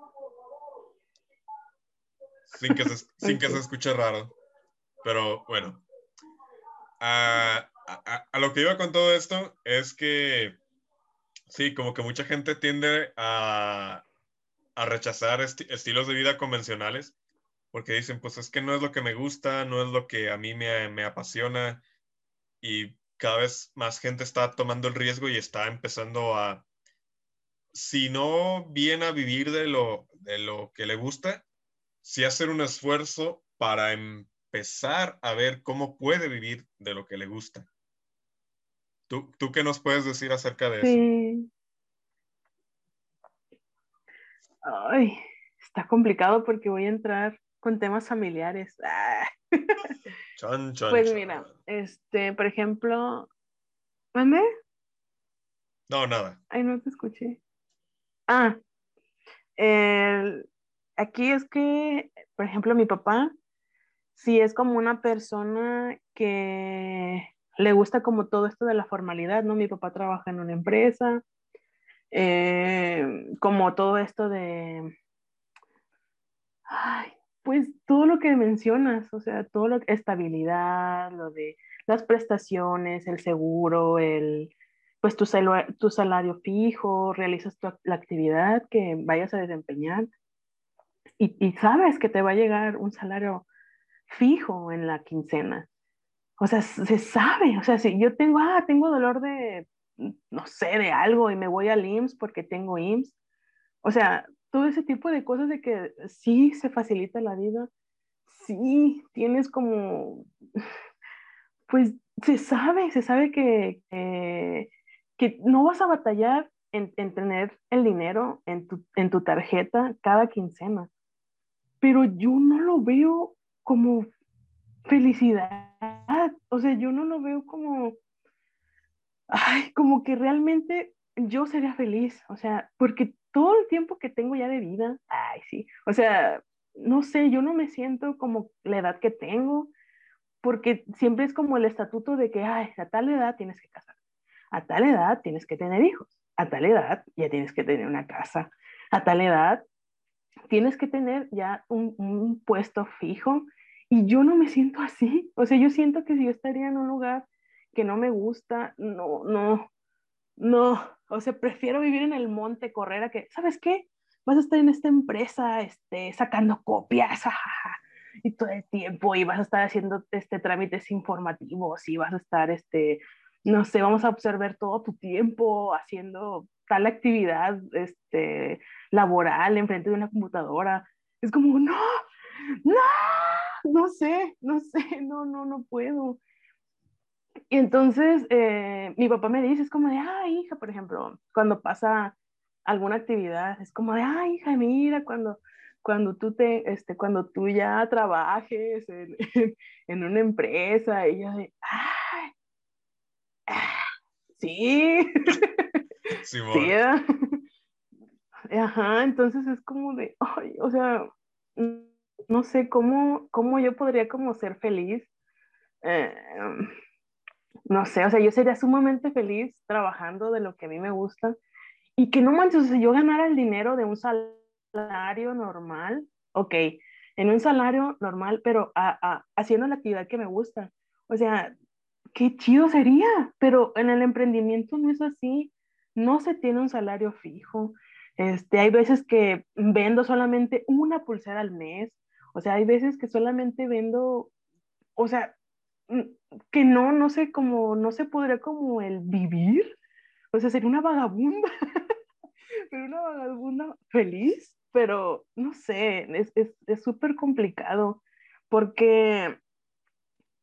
Sin que se, sin que se escuche raro. Pero bueno. A, a, lo que iba con todo esto es que sí, como que mucha gente tiende a, a rechazar estilos de vida convencionales porque dicen, pues es que no es lo que me gusta, no es lo que a mí me, me apasiona y cada vez más gente está tomando el riesgo y está empezando a, si no viene a vivir de lo, de lo que le gusta, sí hacer un esfuerzo para empezar a ver cómo puede vivir de lo que le gusta. ¿Tú, tú qué nos puedes decir acerca de sí. Ay, está complicado porque voy a entrar con temas familiares. Ah. pues mira, este, por ejemplo, ¿mande? No, nada. Ay, no te escuché. Ah, aquí es que, por ejemplo, mi papá, sí es como una persona que le gusta como todo esto de la formalidad, ¿no? Mi papá trabaja en una empresa, eh, como todo esto de, ay, pues todo lo que mencionas, o sea, todo lo estabilidad, lo de las prestaciones, el seguro, el pues tu, tu salario fijo, realizas la actividad que vayas a desempeñar y, y, sabes que te va a llegar un salario fijo en la quincena. O sea, se sabe, o sea, si yo tengo, ah, tengo dolor de, no sé, de algo y me voy al IMSS porque tengo IMSS, o sea, todo ese tipo de cosas de que sí se facilita la vida, sí tienes como, pues se sabe, se sabe que, que, no vas a batallar en, en, tener el dinero en tu, en tu tarjeta cada quincena, pero yo no lo veo como felicidad, o sea, yo no lo veo como, ay, como que realmente yo sería feliz, o sea, porque todo el tiempo que tengo ya de vida, ay, sí, o sea, no sé, yo no me siento como la edad que tengo, porque siempre es como el estatuto de que, ay, a tal edad tienes que casar, a tal edad tienes que tener hijos, a tal edad ya tienes que tener una casa, a tal edad tienes que tener ya un, un puesto fijo, y yo no me siento así, o sea, yo siento que si yo estaría en un lugar que no me gusta, no, no, no, o sea, prefiero vivir en el monte, correr a que, ¿sabes qué? Vas a estar en esta empresa, este, sacando copias, y todo el tiempo, y vas a estar haciendo este, trámites informativos, y vas a estar, este, no sé, vamos a observar todo tu tiempo haciendo tal actividad, este, laboral, enfrente de una computadora. Es como, no, no, no sé, no sé, no, no, no puedo. Y entonces eh, mi papá me dice, es como de, ay, hija, por ejemplo, cuando pasa alguna actividad, es como de, ay, hija, mira, cuando, cuando tú te, este, cuando tú ya trabajes en, en, una empresa, y yo de, ay, ah, sí, sí, sí Ajá, entonces es como de, ay, o sea, no sé cómo, cómo yo podría como ser feliz. Eh, no sé, o sea, yo sería sumamente feliz trabajando de lo que a mí me gusta y que no manches, o sea, yo ganara el dinero de un salario normal, ok, en un salario normal, pero haciendo la actividad que me gusta. O sea, qué chido sería, pero en el emprendimiento no es así, no se tiene un salario fijo. Este, hay veces que vendo solamente una pulsera al mes, o sea, hay veces que solamente vendo, o sea, que no, no sé cómo, no se podría como el vivir, o sea, sería una vagabunda, pero una vagabunda feliz, pero no sé, es súper es, complicado, porque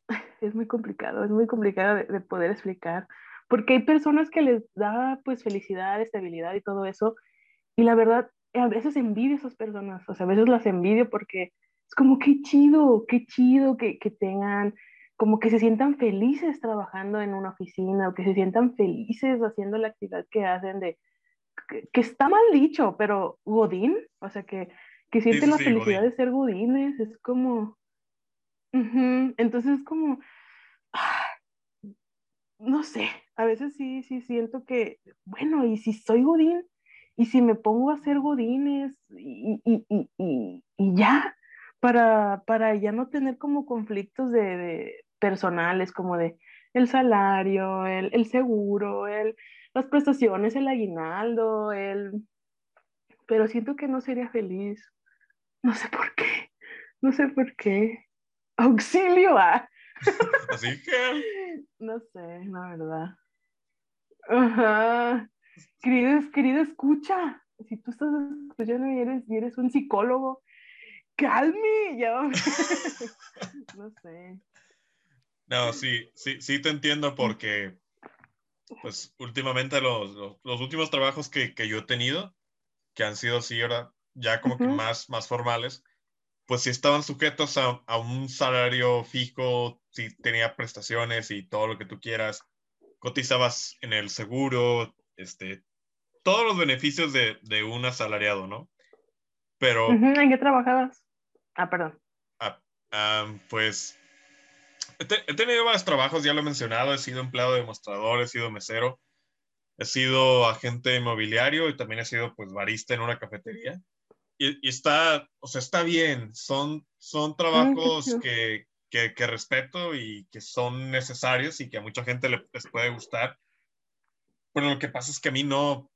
es muy complicado, es muy complicado de, de, poder explicar, porque hay personas que les da pues felicidad, estabilidad y todo eso, y la verdad, a veces envidio a esas personas, o sea, a veces las envidio porque es como qué chido, qué chido que, que tengan, como que se sientan felices trabajando en una oficina o que se sientan felices haciendo la actividad que hacen de, que, está mal dicho, pero Godín, o sea, que, que sienten la felicidad de ser Godines, es como, entonces es como, ah, no sé, a veces sí, sí siento que, bueno, y si soy Godín, y si me pongo a hacer godines y, y, y, y ya, para, para, ya no tener como conflictos de, personales, como de el salario, el, el seguro, el, las prestaciones, el aguinaldo, el... Pero siento que no sería feliz. No sé por qué. No sé por qué. Auxilio. Ah. Así que... No sé, la verdad. Ajá. Querido, querido, escucha, si tú estás escuchando y eres, y eres un psicólogo, calme, ya. no sé. No, sí, sí, sí te entiendo porque, pues, últimamente los, los, últimos trabajos que, que, yo he tenido, que han sido así ahora ya como que más, más formales, pues sí estaban sujetos a, a, un salario fijo, si tenía prestaciones y todo lo que tú quieras, cotizabas en el seguro, este, todos los beneficios de, de un asalariado, ¿no? Pero... ¿En qué trabajabas? Ah, perdón. Ah, pues he, tenido varios trabajos, ya lo he mencionado, he sido empleado de mostrador, he sido mesero, he sido agente inmobiliario y también he sido pues barista en una cafetería. Y, está, o sea, está bien, son, son trabajos que, que, que, respeto y que son necesarios y que a mucha gente les puede gustar. Pero lo que pasa es que a mí no,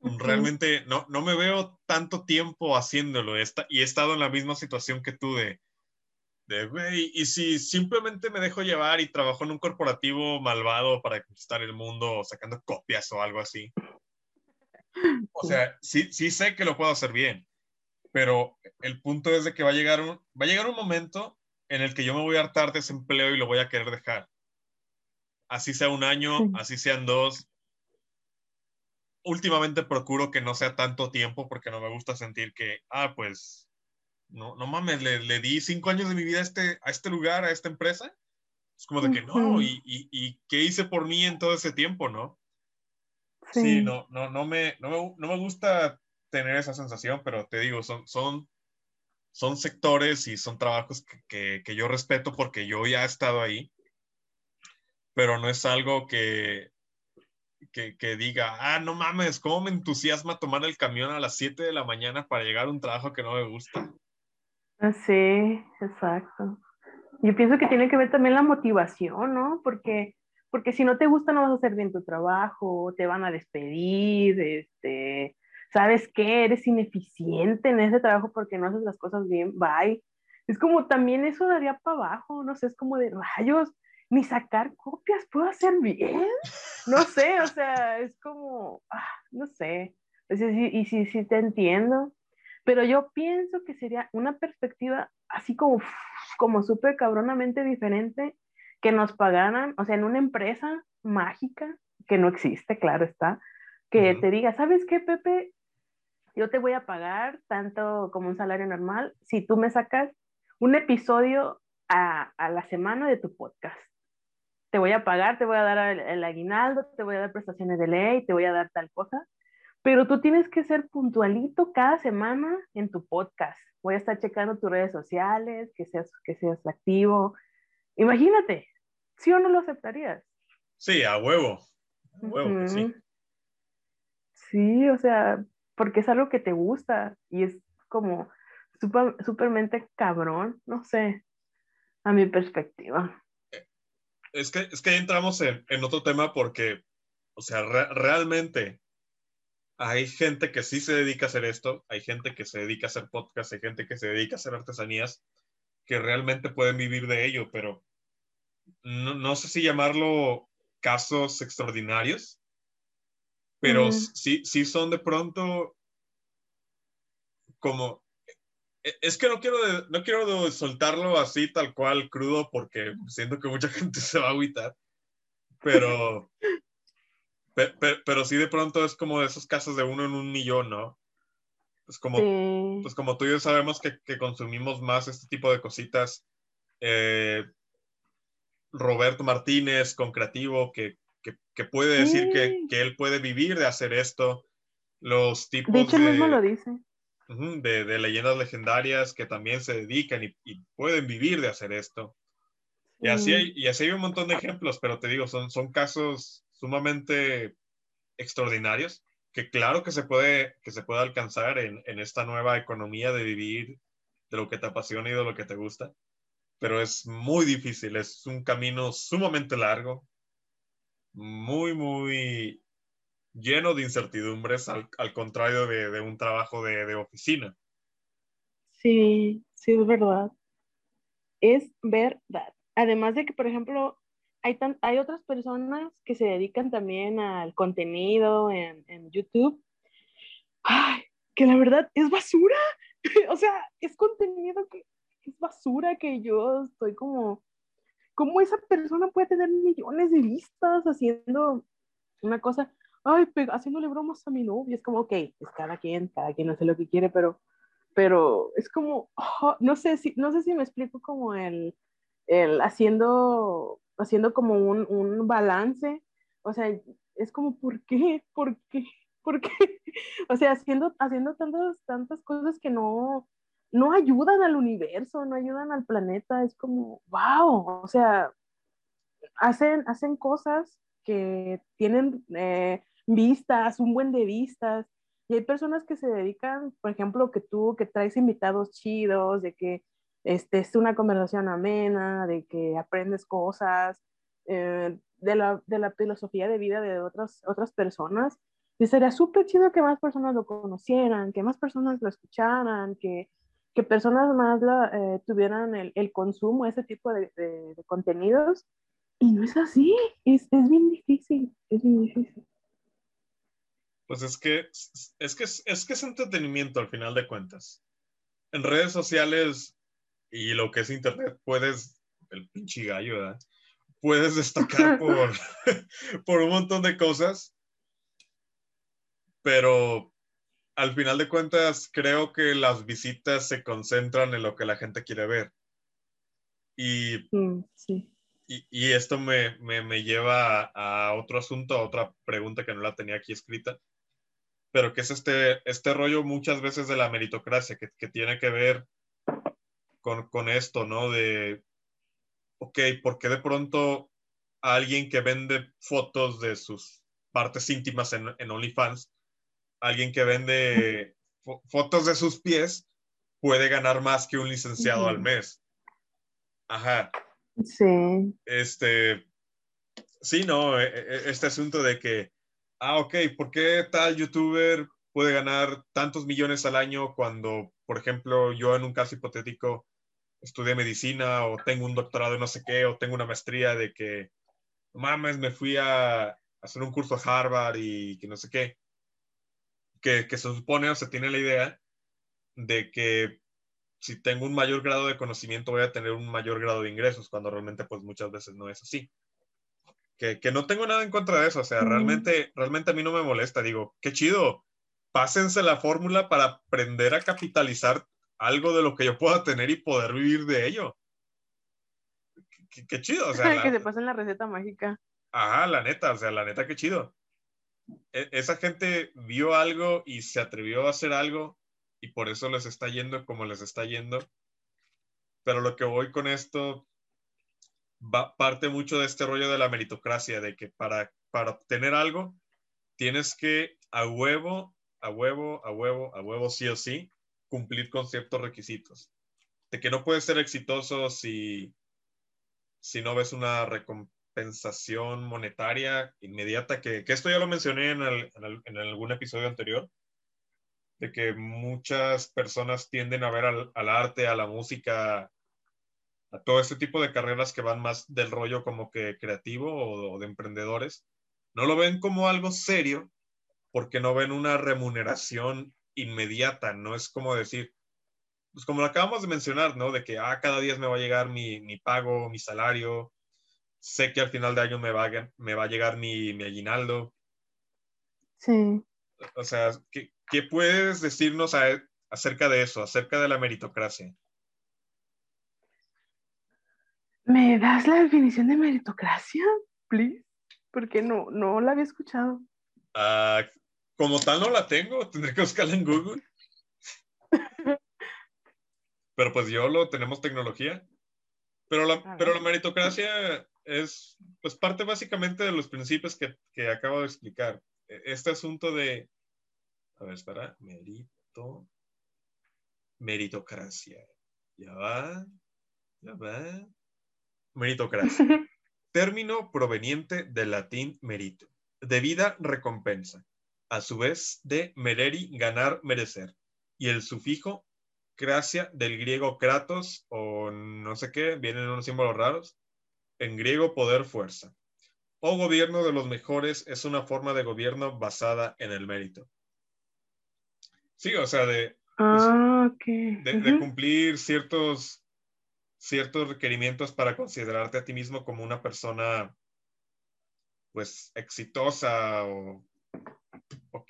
realmente no, no me veo tanto tiempo haciéndolo esta, y he estado en la misma situación que tú de, de, güey, y si simplemente me dejo llevar y trabajo en un corporativo malvado para conquistar el mundo sacando copias o algo así. O sea, sí, sí sé que lo puedo hacer bien, pero el punto es de que va a llegar un, va a llegar un momento en el que yo me voy a hartar de ese empleo y lo voy a querer dejar. Así sea un año, así sean dos, últimamente procuro que no sea tanto tiempo porque no me gusta sentir que, ah, pues, no, no mames, le, le di cinco años de mi vida a este, a este lugar, a esta empresa. Es como de que no, y, y, y, qué hice por mí en todo ese tiempo, ¿no? Sí, no, no, no, me, no, me, no me gusta tener esa sensación, pero te digo, son, son, son sectores y son trabajos que, que, que yo respeto porque yo ya he estado ahí, pero no es algo que, que, diga, ah, no mames, ¿cómo me entusiasma tomar el camión a las 7 de la mañana para llegar a un trabajo que no me gusta? Ah, sí, exacto. Yo pienso que tiene que ver también la motivación, ¿no? Porque, porque si no te gusta no vas a hacer bien tu trabajo, te van a despedir, este, ¿sabes qué? Eres ineficiente en ese trabajo porque no haces las cosas bien, bye. Es como también eso daría para abajo, no sé, es como de rayos, ni sacar copias puedo hacer bien. No sé, o sea, es como, ah, no sé. Y sí, sí, te entiendo. Pero yo pienso que sería una perspectiva así como, como súper cabronamente diferente que nos pagaran, o sea, en una empresa mágica, que no existe, claro está, que te diga, ¿sabes qué, Pepe? Yo te voy a pagar tanto como un salario normal si tú me sacas un episodio a, a la semana de tu podcast. Te voy a pagar, te voy a dar el, aguinaldo, te voy a dar prestaciones de ley, te voy a dar tal cosa, pero tú tienes que ser puntualito cada semana en tu podcast. Voy a estar checando tus redes sociales, que seas, que seas activo. Imagínate, ¿sí o no lo aceptarías? Sí, a huevo. A huevo, sí. Sí, o sea, porque es algo que te gusta y es como súper, supermente cabrón, no sé, a mi perspectiva es que, es que entramos en, en otro tema porque, o sea, realmente hay gente que sí se dedica a hacer esto, hay gente que se dedica a hacer podcast, hay gente que se dedica a hacer artesanías, que realmente pueden vivir de ello, pero no, no sé si llamarlo casos extraordinarios, pero sí, sí son de pronto como e, es que no quiero, no quiero soltarlo así tal cual crudo porque siento que mucha gente se va a agüitar, pero, pero, pero, sí de pronto es como de esos casos de uno en un millón, ¿no? Pues como, pues como tú y yo sabemos que, que consumimos más este tipo de cositas, eh, Roberto Martínez con Creativo, que, que, que puede decir que, que, él puede vivir de hacer esto, los tipos de... Hecho, mismo lo dice. De, de, leyendas legendarias que también se dedican y, y pueden vivir de hacer esto. Y así, hay, y así hay un montón de ejemplos, pero te digo, son, son casos sumamente extraordinarios que claro que se puede, que se puede alcanzar en, en, esta nueva economía de vivir de lo que te apasiona y de lo que te gusta, pero es muy difícil, es un camino sumamente largo, muy, muy lleno de incertidumbres, al, al contrario de, de, un trabajo de, de oficina. Sí, sí, es verdad. Es verdad. Además de que, por ejemplo, hay, tan, hay otras personas que se dedican también al contenido en, en YouTube. Ay, que la verdad es basura. o sea, es contenido que es basura que yo estoy como, ¿cómo esa persona puede tener millones de vistas haciendo una cosa? Ay, haciéndole bromas a mi novia. Es como, ok, es cada quien, cada quien hace lo que quiere, pero, pero es como, oh, no sé si, no sé si me explico como el, el haciendo haciendo como un, un balance, o sea, es como, ¿por qué? ¿Por qué? ¿Por qué? O sea, haciendo, haciendo tantas, tantas cosas que no, no ayudan al universo, no ayudan al planeta, es como, wow, o sea, hacen, hacen cosas que tienen eh, vistas, un buen de vistas, y hay personas que se dedican, por ejemplo, que tú, que traes invitados chidos, de que este, es una conversación amena, de que aprendes cosas, eh, de, la, de, la, filosofía de vida de otras, otras personas. Y sería súper chido que más personas lo conocieran, que más personas lo escucharan, que, que personas más la, eh, tuvieran el, el, consumo, ese tipo de, de, de, contenidos. Y no es así, es, es bien difícil, es bien difícil. Pues es que es, que es que es entretenimiento al final de cuentas. En redes sociales y lo que es internet, puedes, el pinche gallo, ¿verdad? Puedes destacar por, por un montón de cosas, pero al final de cuentas creo que las visitas se concentran en lo que la gente quiere ver. Y, mm, sí. y, y, esto me, me, me lleva a, a, otro asunto, a otra pregunta que no la tenía aquí escrita, pero que es este, este rollo muchas veces de la meritocracia, que, que tiene que ver con, con esto, ¿no? De, ok, ¿por qué de pronto alguien que vende fotos de sus partes íntimas en, en OnlyFans, alguien que vende fo fotos de sus pies, puede ganar más que un licenciado uh -huh. al mes? Ajá. Sí. Este, sí, no, e, e, este asunto de que, ah, ok, ¿por qué tal youtuber puede ganar tantos millones al año cuando, por ejemplo, yo en un caso hipotético estudié medicina o tengo un doctorado en no sé qué o tengo una maestría de que, mames, me fui a hacer un curso a Harvard y que no sé qué. Que, que se supone o se tiene la idea de que si tengo un mayor grado de conocimiento voy a tener un mayor grado de ingresos, cuando realmente pues muchas veces no es así. Que, que no tengo nada en contra de eso, o sea, mm. realmente, realmente a mí no me molesta, digo, qué chido, pásense la fórmula para aprender a capitalizar algo de lo que yo pueda tener y poder vivir de ello. Qué, qué chido, o sea. La, que se pasen la receta mágica. Ajá, la neta, o sea, la neta, qué chido. E esa gente vio algo y se atrevió a hacer algo y por eso les está yendo como les está yendo. Pero lo que voy con esto va, parte mucho de este rollo de la meritocracia, de que para, para obtener algo tienes que a huevo, a huevo, a huevo, a huevo, sí o sí, cumplir con ciertos requisitos. De que no puedes ser exitoso si, si no ves una recompensación monetaria inmediata, que, que esto ya lo mencioné en, el, en, algún episodio anterior, de que muchas personas tienden a ver al, al arte, a la música, a todo este tipo de carreras que van más del rollo como que creativo o de emprendedores, no lo ven como algo serio porque no ven una remuneración inmediata, no es como decir, pues como lo acabamos de mencionar, ¿no? De que, ah, cada día me va a llegar mi, mi pago, mi salario, sé que al final de año me va a, me va a llegar mi, mi aguinaldo. Sí. o sea, ¿qué, qué puedes decirnos acerca de eso, acerca de la meritocracia? ¿Me das la definición de meritocracia, please? Porque no, no la había escuchado. Ah, como tal no la tengo, tendré que buscarla en Google. pero pues yo lo tenemos tecnología. Pero la, pero la meritocracia es pues parte básicamente de los principios que, que acabo de explicar. E, este asunto de, a ver, espera, merito, meritocracia. Ya va, ya va. Meritocracia. Término proveniente del latín merito, debida recompensa, a su vez de mereri, ganar, merecer, y el sufijo gracia del griego kratos o no sé qué, vienen unos símbolos raros, en griego poder, fuerza. O gobierno de los mejores es una forma de gobierno basada en el mérito. Sí, o sea, de, ah, de, cumplir ciertos, ciertos requerimientos para considerarte a ti mismo como una persona pues exitosa o,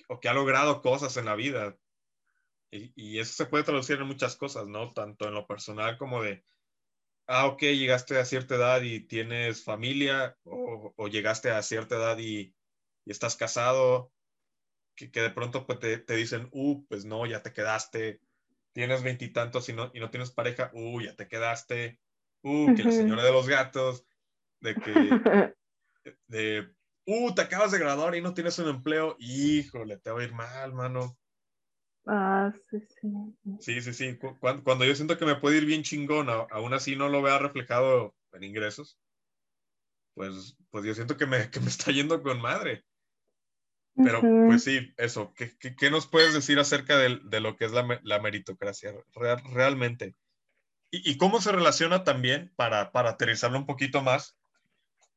o que ha logrado cosas en la vida. Y, eso se puede traducir en muchas cosas, ¿no? Tanto en lo personal como de, ah, ok, llegaste a cierta edad y tienes familia, o, llegaste a cierta edad y, estás casado, que, de pronto pues, te, te, dicen, uh, pues no, ya te quedaste, tienes veintitantos y no, y no tienes pareja, uh, ya te quedaste, uh, que la señora de los gatos, de que, de, uh, te acabas de graduar y no tienes un empleo, híjole, te va a ir mal, mano. Ah, sí, sí. Sí, sí, sí. Cuando, yo siento que me puede ir bien chingón, aún así no lo vea reflejado en ingresos, pues, pues yo siento que me, que me está yendo con madre. Pero pues sí, eso, ¿qué, qué, nos puedes decir acerca de, de lo que es la, la meritocracia realmente? Y, y, cómo se relaciona también, para, para aterrizarlo un poquito más,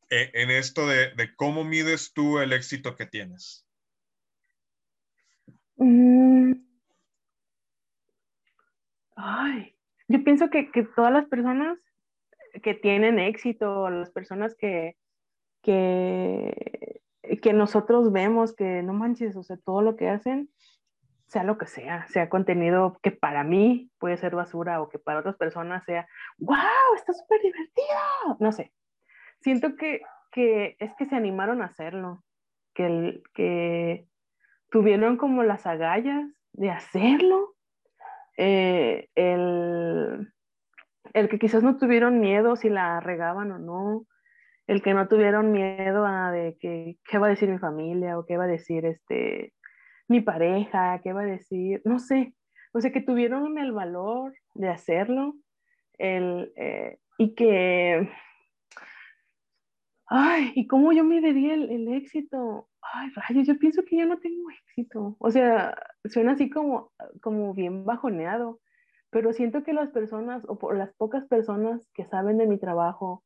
en esto de, cómo mides tú el éxito que tienes? Mm, Ay, yo pienso que, todas las personas que tienen éxito, las personas que, que, que nosotros vemos, que no manches, o sea, todo lo que hacen, sea lo que sea, sea contenido que para mí puede ser basura o que para otras personas sea, wow, está súper divertido, no sé. Siento que, que, es que se animaron a hacerlo, que, que tuvieron como las agallas de hacerlo eh, el, el, que quizás no tuvieron miedo si la regaban o no, el que no tuvieron miedo a de que qué va a decir mi familia o qué va a decir este mi pareja, qué va a decir, no sé, o sea, que tuvieron el valor de hacerlo el, eh, y que, ay, ¿y cómo yo me el, el éxito? Ay, rayos, yo pienso que yo no tengo éxito. O sea, suena así como, como bien bajoneado, pero siento que las personas, o por las pocas personas que saben de mi trabajo,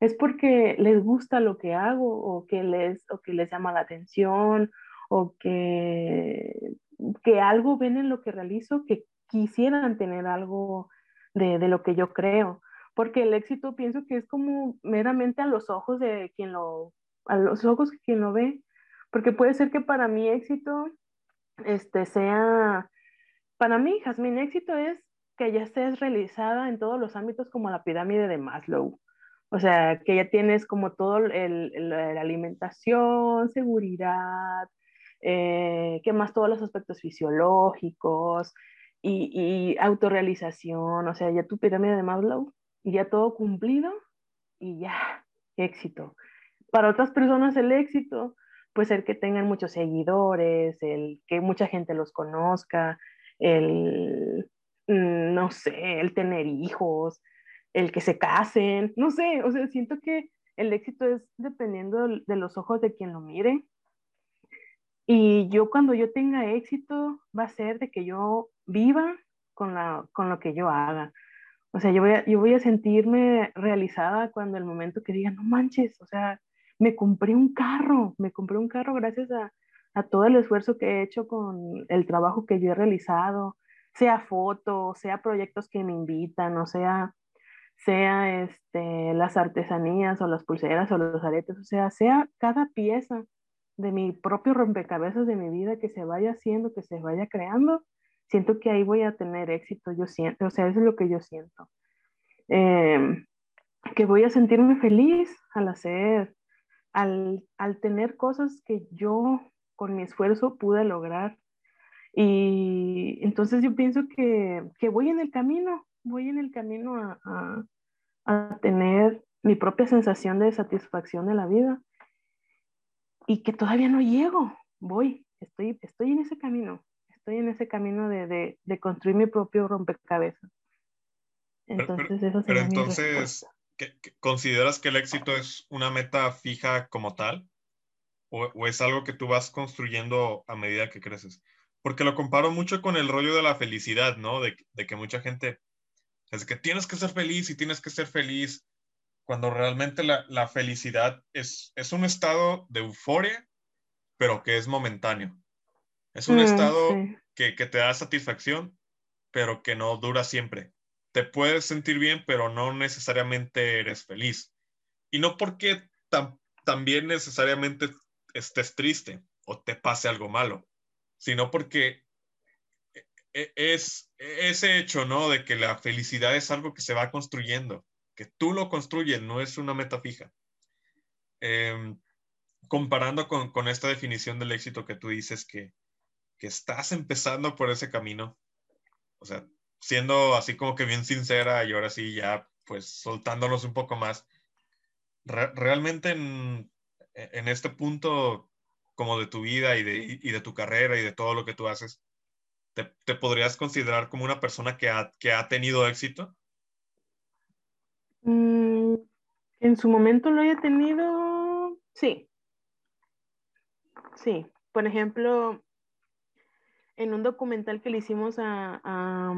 es porque les gusta lo que hago o que les, o que les llama la atención o que, que algo ven en lo que realizo que quisieran tener algo de, de lo que yo creo. Porque el éxito pienso que es como meramente a los ojos de quien lo, a los ojos de quien lo ve. Porque puede ser que para mi éxito este, sea, para mí, Jasmine, éxito es que ya estés realizada en todos los ámbitos como la pirámide de Maslow. O sea, que ya tienes como todo el, la alimentación, seguridad, eh, que más todos los aspectos fisiológicos y, y autorrealización, o sea, ya tu pirámide de Maslow, y ya todo cumplido y ya, éxito. Para otras personas el éxito pues el que tengan muchos seguidores, el que mucha gente los conozca, el, mm, no sé, el tener hijos, el que se casen, no sé, o sea, siento que el éxito es dependiendo de los ojos de quien lo mire. Y yo cuando yo tenga éxito va a ser de que yo viva con, la, con lo que yo haga. O sea, yo voy, a, yo voy a sentirme realizada cuando el momento que diga, no manches, o sea, me compré un carro, me compré un carro gracias a, todo el esfuerzo que he hecho con el trabajo que yo he realizado, sea fotos, sea proyectos que me invitan, o sea, sea este, las artesanías o las pulseras o los aretes, o sea, sea cada pieza de mi propio rompecabezas de mi vida que se vaya haciendo, que se vaya creando, siento que ahí voy a tener éxito, yo siento, o sea, eso es lo que yo siento. Em, que voy a sentirme feliz al hacer, al, al, tener cosas que yo con mi esfuerzo pude lograr. Y entonces yo pienso que, que voy en el camino, voy en el camino a, a, a tener mi propia sensación de satisfacción de la vida y que todavía no llego, voy, estoy, estoy en ese camino, estoy en ese camino de, de, de construir mi propio rompecabezas. Entonces, pero, eso pero entonces, ¿qué, ¿consideras que el éxito es una meta fija como tal? O, ¿O, es algo que tú vas construyendo a medida que creces? Porque lo comparo mucho con el rollo de la felicidad, ¿no? De, de que mucha gente es que tienes que ser feliz y tienes que ser feliz cuando realmente la, la felicidad es, es, un estado de euforia, pero que es momentáneo. Es un mm, estado sí. que, que, te da satisfacción, pero que no dura siempre. Te puedes sentir bien, pero no necesariamente eres feliz. Y no porque tam, también necesariamente estés triste o te pase algo malo, sino porque e, e, es ese hecho, ¿no? De que la felicidad es algo que se va construyendo que tú lo construyes, no es una meta fija. Eh, comparando con, con, esta definición del éxito que tú dices que, que estás empezando por ese camino, o sea, siendo así como que bien sincera y ahora sí ya pues soltándonos un poco más, re realmente en, en, este punto como de tu vida y de, y de, tu carrera y de todo lo que tú haces, ¿te, te podrías considerar como una persona que ha, que ha tenido éxito? Mm, en su momento lo haya tenido, sí. Sí. Por ejemplo, en un documental que le hicimos a, a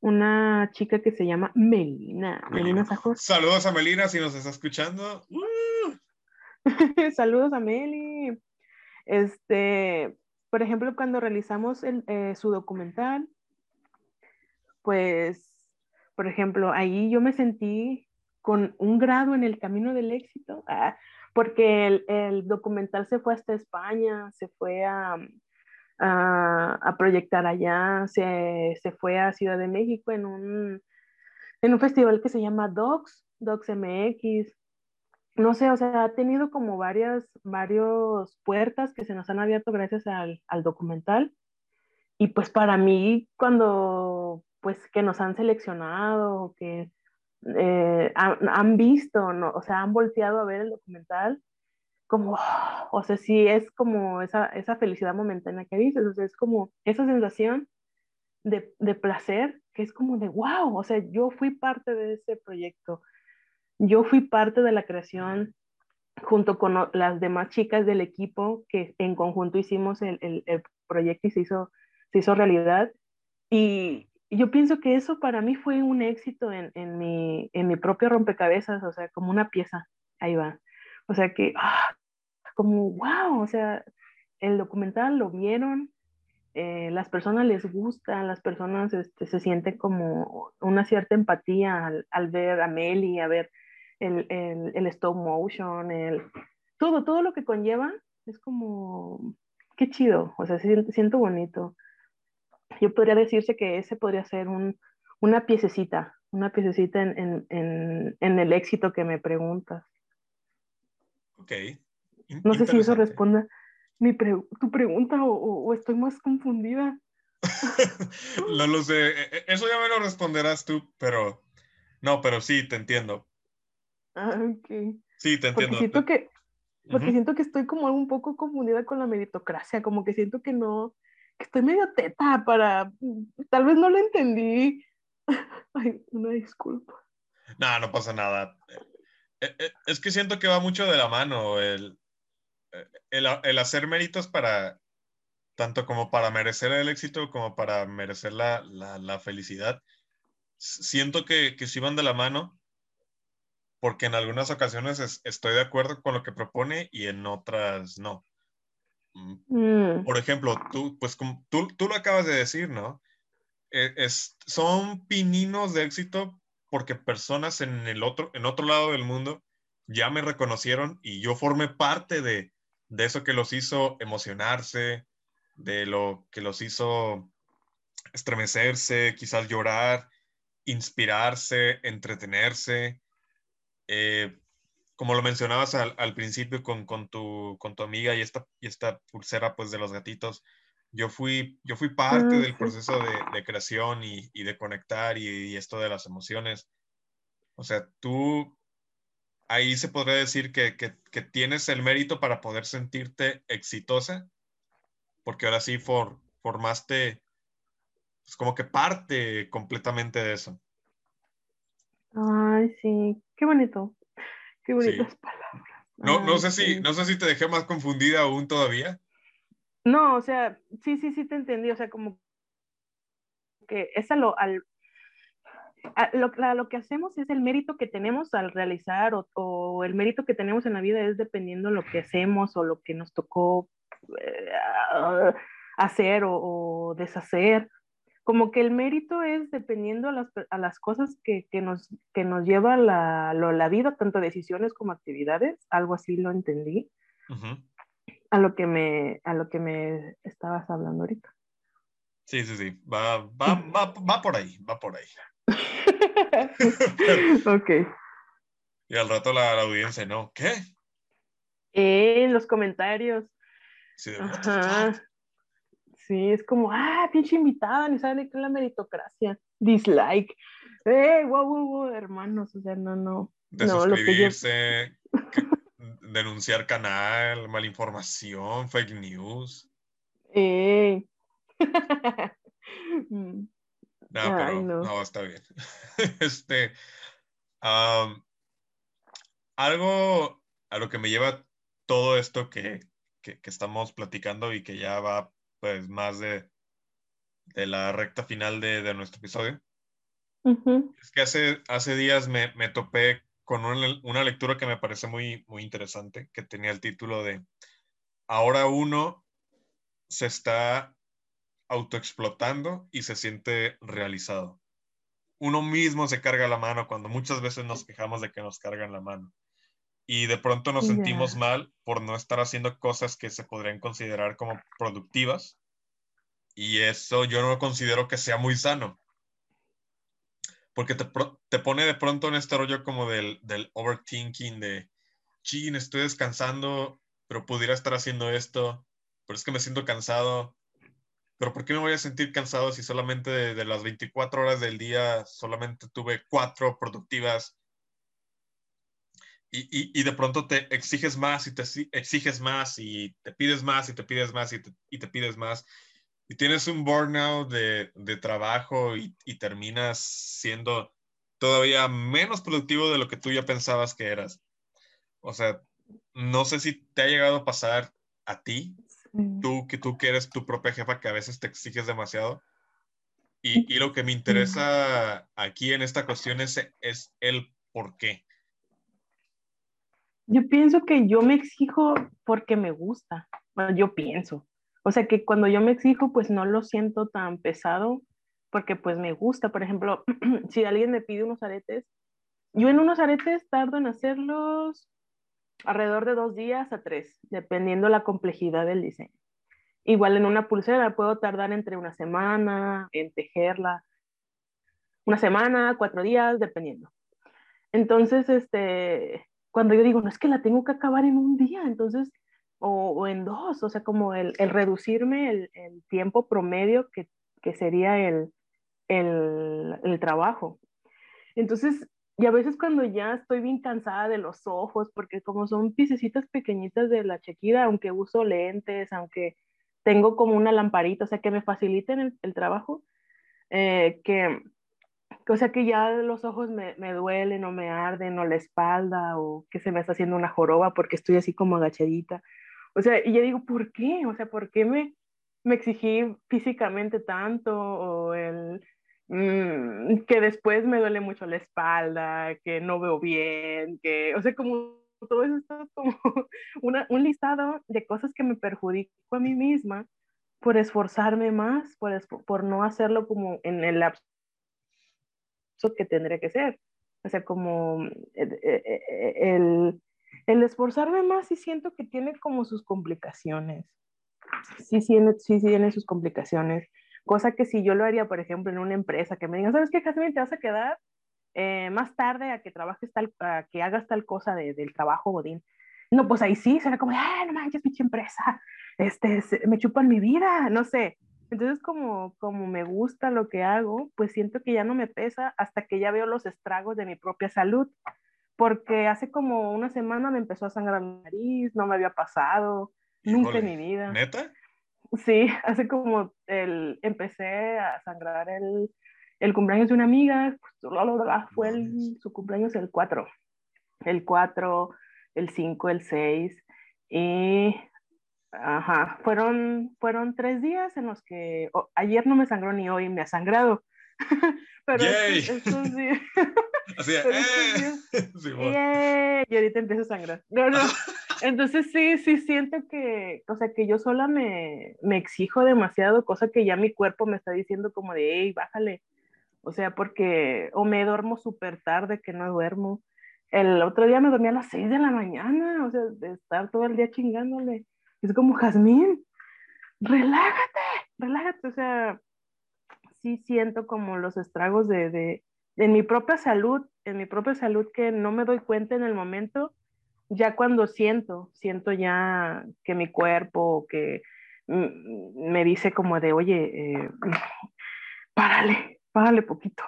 una chica que se llama Melina, Melina Sajos. Saludos a Melina si nos está escuchando. Saludos a Meli. Este, por ejemplo, cuando realizamos el, eh, su documental, pues, por ejemplo, ahí yo me sentí con un grado en el camino del éxito, ah, porque el, el, documental se fue hasta España, se fue a, a, proyectar allá, se, se, fue a Ciudad de México en un, en un festival que se llama Docs, Docs MX. No sé, o sea, ha tenido como varias, varios puertas que se nos han abierto gracias al, al documental. Y pues para mí, cuando pues que nos han seleccionado, que eh, han, han, visto, ¿no? o sea, han volteado a ver el documental, como, o sea, sí es como esa, esa felicidad momentánea que dices, o sea, es como esa sensación de, de placer que es como de, wow, o sea, yo fui parte de ese proyecto, yo fui parte de la creación junto con las demás chicas del equipo que en conjunto hicimos el, el, el proyecto y se hizo, se hizo realidad. Y, yo pienso que eso para mí fue un éxito en, en, mi, en mi propio rompecabezas, o sea, como una pieza, ahí va. O sea que, ah, como, wow, o sea, el documental lo vieron, eh, las personas les gusta, las personas este, se sienten como una cierta empatía al, al ver a Meli, a ver el, el, el, stop motion, el, todo, todo lo que conlleva, es como, qué chido, o sea, siento, siento bonito yo podría decirse que ese podría ser un, una piececita, una piececita en, en, en, en, el éxito que me preguntas. Ok. No sé si eso responde mi pre tu pregunta o, o, estoy más confundida. no lo sé, e, e, eso ya me lo responderás tú, pero no, pero sí, te entiendo. Ah, ok. Sí, te entiendo. Porque siento que, porque uh -huh. siento que estoy como un poco confundida con la meritocracia, como que siento que no, estoy medio teta para, tal vez no lo entendí. Ay, una disculpa. No, no pasa nada. Eh, es que siento que va mucho de la mano el, el, el hacer méritos para, tanto como para merecer el éxito como para merecer la, la, la felicidad. Siento que, que sí van de la mano, porque en algunas ocasiones es, estoy de acuerdo con lo que propone y en otras no. Mm. Por ejemplo, tú, pues como tú, tú lo acabas de decir, ¿no? Eh, es, son pininos de éxito porque personas en el otro, en otro lado del mundo ya me reconocieron y yo formé parte de, de eso que los hizo emocionarse, de lo que los hizo estremecerse, quizás llorar, inspirarse, entretenerse. Eh, como lo mencionabas al, principio con, tu, con tu amiga y esta, y esta pulsera pues de los gatitos, yo fui, yo fui parte ah, del proceso de, creación y, de conectar y, esto de las emociones. O sea, tú ahí se podría decir que, tienes el mérito para poder sentirte exitosa, porque ahora sí formaste pues, como que parte completamente de eso. Ay, sí, qué bonito. Qué bonitas palabras. No, no, sé si, no sé si te dejé más confundida aún todavía. No, o sea, sí, sí, sí te entendí, o sea, como que es a lo, al, lo, que hacemos es el mérito que tenemos al realizar o, el mérito que tenemos en la vida es dependiendo lo que hacemos o lo que nos tocó eh, hacer o, deshacer. Como que el mérito es dependiendo a las, a las cosas que, que, nos, que nos lleva la, la vida, tanto decisiones como actividades, algo así lo entendí a lo que me, a lo que me estabas hablando ahorita. Sí, sí, sí, va, va, va, va por ahí, va por ahí. ok. Y al rato la, audiencia, ¿no? ¿Qué? Eh, en los comentarios. Sí, sí, es como, ah, pinche invitada, ni sabe qué es la meritocracia. Dislike. Eh, wow, wow, wow, hermanos, o sea, no, no. De no, suscribirse, denunciar canal, malinformación, fake news. Eh. no, pero no. está bien. este, algo a lo que me lleva todo esto que, que, estamos platicando y que ya va pues más de, de la recta final de, de nuestro episodio. Es que hace, hace días me, me topé con una, lectura que me parece muy, muy interesante, que tenía el título de Ahora uno se está autoexplotando y se siente realizado. Uno mismo se carga la mano cuando muchas veces nos quejamos de que nos cargan la mano. Y de pronto nos sentimos mal por no estar haciendo cosas que se podrían considerar como productivas. Y eso yo no considero que sea muy sano porque te, te, pone de pronto en este rollo como del, del overthinking, de, chin, estoy descansando, pero pudiera estar haciendo esto, pero es que me siento cansado, pero ¿por qué me voy a sentir cansado si solamente de, las 24 horas del día solamente tuve cuatro productivas? Y, y, y, de pronto te exiges más y te exiges más y te pides más y te pides más y te, y te pides más y tienes un burnout de, de trabajo y, y, terminas siendo todavía menos productivo de lo que tú ya pensabas que eras. O sea, no sé si te ha llegado a pasar a ti, tú que tú que eres tu propia jefa, que a veces te exiges demasiado. Y, y lo que me interesa aquí en esta cuestión es, es el por qué. Yo pienso que yo me exijo porque me gusta. Bueno, yo pienso. O sea que cuando yo me exijo, pues no lo siento tan pesado porque pues me gusta. Por ejemplo, si alguien me pide unos aretes, yo en unos aretes tardo en hacerlos alrededor de dos días a tres, dependiendo la complejidad del diseño. Igual en una pulsera puedo tardar entre una semana en tejerla, una semana, cuatro días, dependiendo. Entonces, este, cuando yo digo, no es que la tengo que acabar en un día, entonces o, en dos, o sea, como el, el reducirme el, tiempo promedio que, que sería el, el, trabajo. Entonces, y a veces cuando ya estoy bien cansada de los ojos, porque como son piececitas pequeñitas de la chequida, aunque uso lentes, aunque tengo como una lamparita, o sea, que me faciliten el, el trabajo, eh, que, o sea, que ya los ojos me, me, duelen o me arden o la espalda o que se me está haciendo una joroba porque estoy así como agachadita. O sea, y yo digo, ¿por qué? O sea, ¿por qué me, me exigí físicamente tanto? O el mm, que después me duele mucho la espalda, que no veo bien, que, o sea, como todo eso es como una, un listado de cosas que me perjudico a mí misma por esforzarme más, por, por no hacerlo como en el lapso que tendría que ser. O sea, como eh, eh, eh, el, el esforzarme más sí siento que tiene como sus complicaciones. Sí, sí, sí tiene sus complicaciones. Cosa que si yo lo haría, por ejemplo, en una empresa, que me digan, ¿sabes qué, Jasmine? Te vas a quedar eh, más tarde a que trabajes tal, a que hagas tal cosa de, del trabajo, Godín. No, pues ahí sí, será como, ah, no manches, pinche empresa, este, me chupan mi vida, no sé. Entonces, como, como me gusta lo que hago, pues siento que ya no me pesa hasta que ya veo los estragos de mi propia salud. Porque hace como una semana me empezó a sangrar la nariz, no me había pasado, nunca en mi vida. ¿Neta? Sí, hace como el, empecé a sangrar el, el cumpleaños de una amiga, pues, fue el, su cumpleaños el 4, el 4, el 5, el 6, y ajá, fueron, fueron tres días en los que ayer no me sangró ni hoy me ha sangrado. pero estos, días, Así eh. yeah, y ahorita empiezo a sangrar. No, no. Entonces sí, sí siento que, o sea, que yo sola me, me exijo demasiado, cosa que ya mi cuerpo me está diciendo como de, hey, bájale. O sea, porque o me duermo súper tarde que no duermo. El otro día me dormí a las 6 de la mañana, o sea, de estar todo el día chingándole. Es como, Jazmín, relájate, relájate. O sea, sí siento como los estragos de, de, de mi propia salud, en mi propia salud que no me doy cuenta en el momento, ya cuando siento, siento ya que mi cuerpo, que me dice como de, oye, eh, párale, Págale poquito.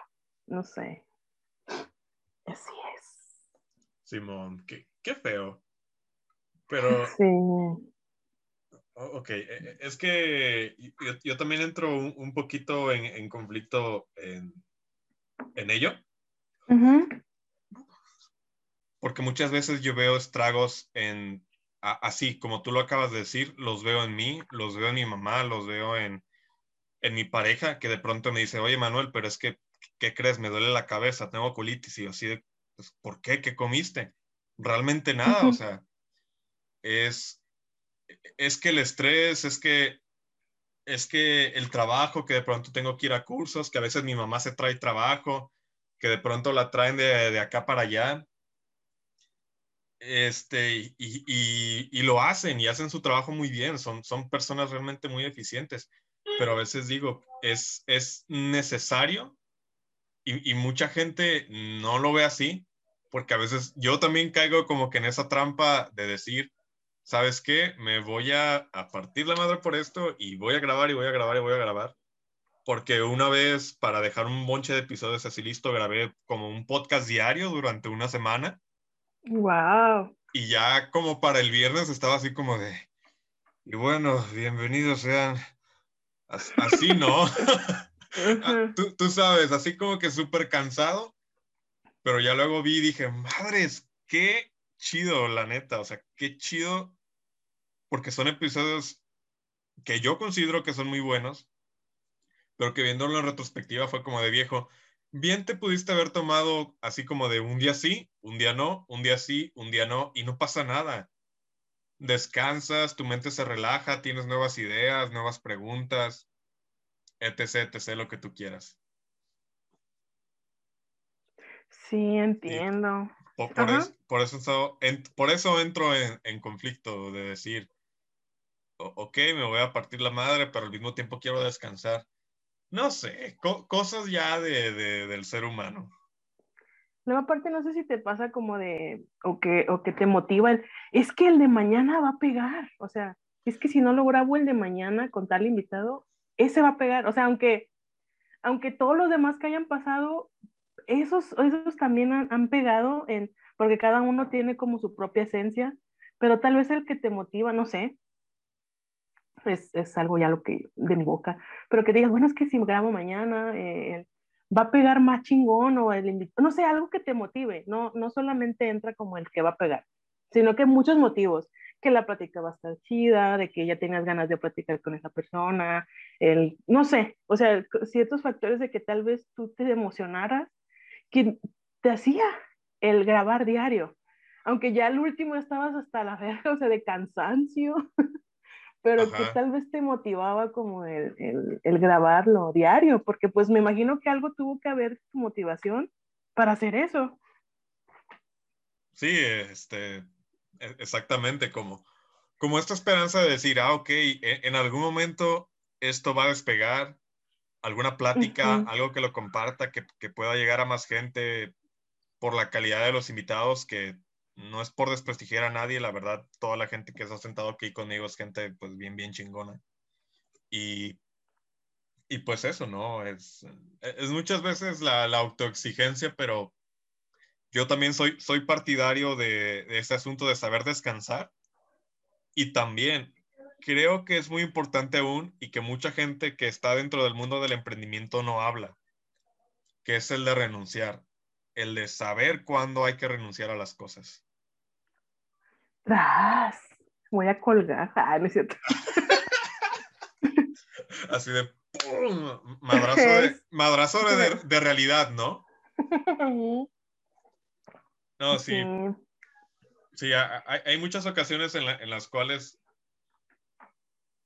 No sé. Así es. Simón, qué, qué feo. Pero. Sí. Ok, e, e, es que yo, también entro un, poquito en, conflicto en, en ello. Porque muchas veces yo veo estragos en, así como tú lo acabas de decir, los veo en mí, los veo en mi mamá, los veo en, en mi pareja que de pronto me dice, oye Manuel, pero es que, ¿qué crees? Me duele la cabeza, tengo colitis y así de, pues, ¿por qué? ¿Qué comiste? Realmente nada, o sea, es, es que el estrés, es que, es que el trabajo, que de pronto tengo que ir a cursos, que a veces mi mamá se trae trabajo, que de pronto la traen de, acá para allá. Este, y, y, y, lo hacen y hacen su trabajo muy bien, son, son personas realmente muy eficientes pero a veces digo, es, es necesario y, mucha gente no lo ve así, porque a veces yo también caigo como que en esa trampa de decir, ¿sabes qué? Me voy a, a partir la madre por esto y voy a grabar y voy a grabar y voy a grabar. Porque una vez, para dejar un bonche de episodios así listo, grabé como un podcast diario durante una semana. ¡Wow! Y ya como para el viernes estaba así como de, y bueno, bienvenidos sean Así no. Ah, tú, sabes, así como que súper cansado, pero ya luego vi y dije, madres, qué chido, la neta, o sea, qué chido, porque son episodios que yo considero que son muy buenos, pero que viéndolo en retrospectiva fue como de viejo, bien te pudiste haber tomado así como de un día sí, un día no, un día sí, un día no, y no pasa nada descansas, tu mente se relaja, tienes nuevas ideas, nuevas preguntas, etc., etc., lo que tú quieras. Sí, entiendo. Por, eso, por, eso, entro en, conflicto de decir, ok, me voy a partir la madre, pero al mismo tiempo quiero descansar. No sé, cosas ya de, del ser humano. No, aparte no sé si te pasa como de, o que, o que te motiva el, es que el de mañana va a pegar, o sea, es que si no lo grabo el de mañana con tal invitado, ese va a pegar, o sea, aunque, aunque todos los demás que hayan pasado, esos, esos también han, pegado, en, porque cada uno tiene como su propia esencia, pero tal vez el que te motiva, no sé, es, es algo ya lo que de mi boca, pero que digas, bueno, es que si grabo mañana, eh, va a pegar más chingón o el invitado, no sé, algo que te motive, no, no solamente entra como el que va a pegar, sino que muchos motivos, que la plática va a estar chida, de que ya tengas ganas de platicar con esa persona, el, no sé, o sea, ciertos factores de que tal vez tú te emocionaras, que te hacía el grabar diario, aunque ya al último estabas hasta la verga, o sea, de cansancio, pero que tal vez te motivaba como el, el, grabarlo diario, porque pues me imagino que algo tuvo que haber tu motivación para hacer eso. Sí, este, e, exactamente, como, como esta esperanza de decir, ah, ok, e, en algún momento esto va a despegar, alguna plática, algo que lo comparta, que, que, pueda llegar a más gente por la calidad de los invitados, que no es por desprestigiar a nadie, la verdad, toda la gente que se ha sentado aquí conmigo es gente pues bien, bien chingona. Y, y pues eso, ¿no? Es, es muchas veces la, la autoexigencia, pero yo también soy, soy partidario de, de este asunto de saber descansar. Y también creo que es muy importante aún y que mucha gente que está dentro del mundo del emprendimiento no habla, que es el de renunciar, el de saber cuándo hay que renunciar a las cosas. ¡Tras! Voy a colgar. Ah, no es cierto. Así de madrazo, de, madrazo de, de, realidad, ¿no? No, sí. Sí, hay, hay muchas ocasiones en, la, en, las cuales,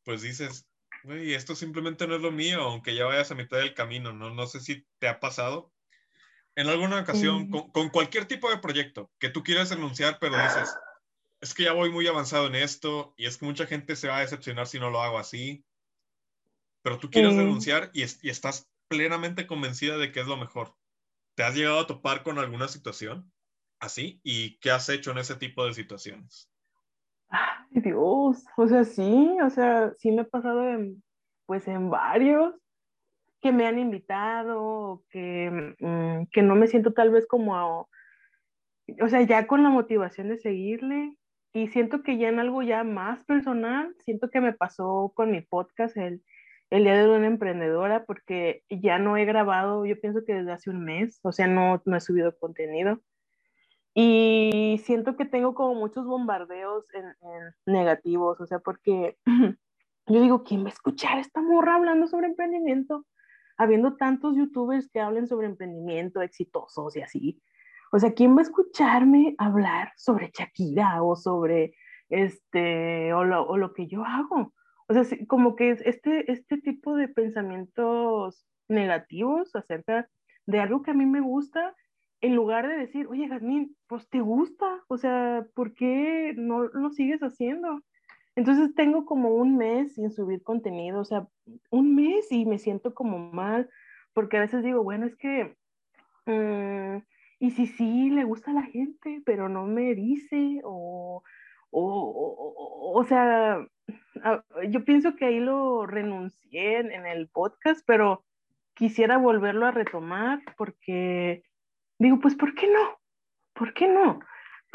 pues dices, güey, esto simplemente no es lo mío, aunque ya vayas a mitad del camino, ¿no? No sé si te ha pasado. En alguna ocasión, con, con, cualquier tipo de proyecto que tú quieras anunciar, pero dices, es que ya voy muy avanzado en esto y es que mucha gente se va a decepcionar si no lo hago así. Pero tú quieres denunciar y, y estás plenamente convencida de que es lo mejor. ¿Te has llegado a topar con alguna situación? así y qué has hecho en ese tipo de situaciones. Ay, Dios, o sea, sí, o sea, sí me ha pasado en, pues en varios que me han invitado, que, mm, que no me siento tal vez como, o sea, ya con la motivación de seguirle y siento que ya en algo ya más personal, siento que me pasó con mi podcast, el, el día de una emprendedora, porque ya no he grabado, yo pienso que desde hace un mes, o sea, no, no he subido contenido. Y siento que tengo como muchos bombardeos en, negativos, o sea, porque yo digo, ¿quién va a escuchar esta morra hablando sobre emprendimiento? Habiendo tantos youtubers que hablen sobre emprendimiento exitosos y así. O sea, ¿quién va a escucharme hablar sobre Shakira o sobre este, o lo, o lo que yo hago? O sea, como que este, este tipo de pensamientos negativos acerca de algo que a mí me gusta en lugar de decir, oye, Jazmín, pues te gusta, o sea, ¿por qué no lo sigues haciendo? Entonces tengo como un mes sin subir contenido, o sea, un mes y me siento como mal, porque a veces digo, bueno, es que, mm, y si sí le gusta a la gente, pero no me dice, o, o, o, o sea, yo pienso que ahí lo renuncié en el podcast, pero quisiera volverlo a retomar porque digo, pues, ¿por qué no? ¿Por qué no?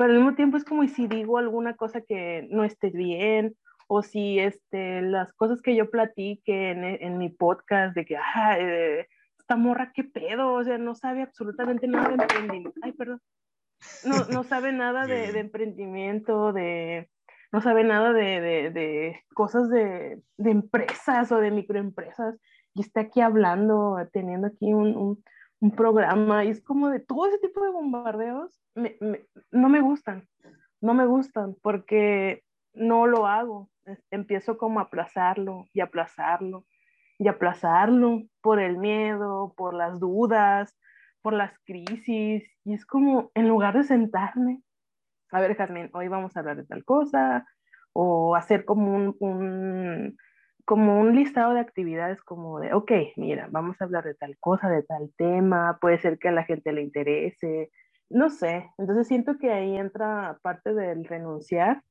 Pero al mismo tiempo es como si digo alguna cosa que no esté bien, o si este, las cosas que yo platique en, en mi podcast de que, ah, eh, esta morra, qué pedo, o sea, no sabe absolutamente nada de emprendimiento. Ay, perdón. No, no sabe nada de, de, emprendimiento, de, no sabe nada de, de, de cosas de, empresas o de microempresas, y está aquí hablando, teniendo aquí un, un un programa y es como de todo ese tipo de bombardeos no me gustan, no me gustan porque no lo hago, empiezo como a aplazarlo y aplazarlo y aplazarlo por el miedo, por las dudas, por las crisis y es como en lugar de sentarme, a ver Jasmine, hoy vamos a hablar de tal cosa o hacer como un como un listado de actividades como de, ok, mira, vamos a hablar de tal cosa, de tal tema, puede ser que a la gente le interese, no sé. Entonces siento que ahí entra parte del renunciar,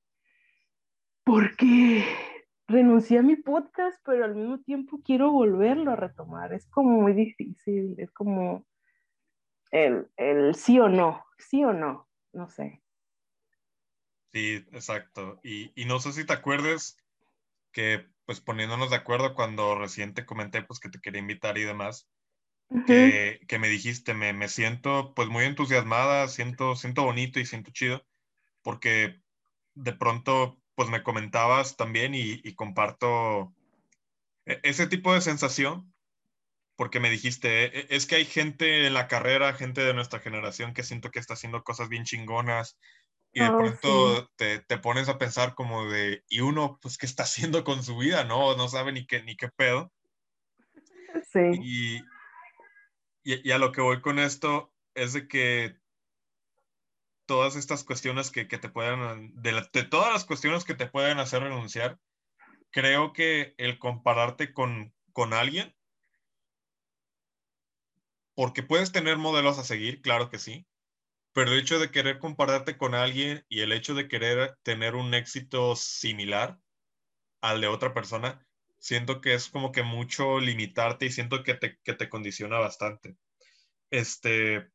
porque renuncié a mi podcast, pero al mismo tiempo quiero volverlo a retomar. Es como muy difícil, es como el, el sí o no, sí o no, no sé. Sí, exacto. Y, y no sé si te acuerdas que pues poniéndonos de acuerdo cuando recién te comenté pues que te quería invitar y demás, que, que, me dijiste, me, me, siento pues muy entusiasmada, siento, siento bonito y siento chido, porque de pronto pues me comentabas también y, y comparto e, ese tipo de sensación, porque me dijiste, e, es que hay gente en la carrera, gente de nuestra generación que siento que está haciendo cosas bien chingonas, y de oh, pronto te, te, pones a pensar como de, y uno, pues, ¿qué está haciendo con su vida? No, no sabe ni qué, ni qué pedo. Sí. Y, y, y, a lo que voy con esto es de que todas estas cuestiones que, te puedan, de, de, todas las cuestiones que te pueden hacer renunciar, creo que el compararte con, con alguien, porque puedes tener modelos a seguir, claro que sí, pero el hecho de querer compararte con alguien y el hecho de querer tener un éxito similar al de otra persona, siento que es como que mucho limitarte y siento que te, que te condiciona bastante. Este,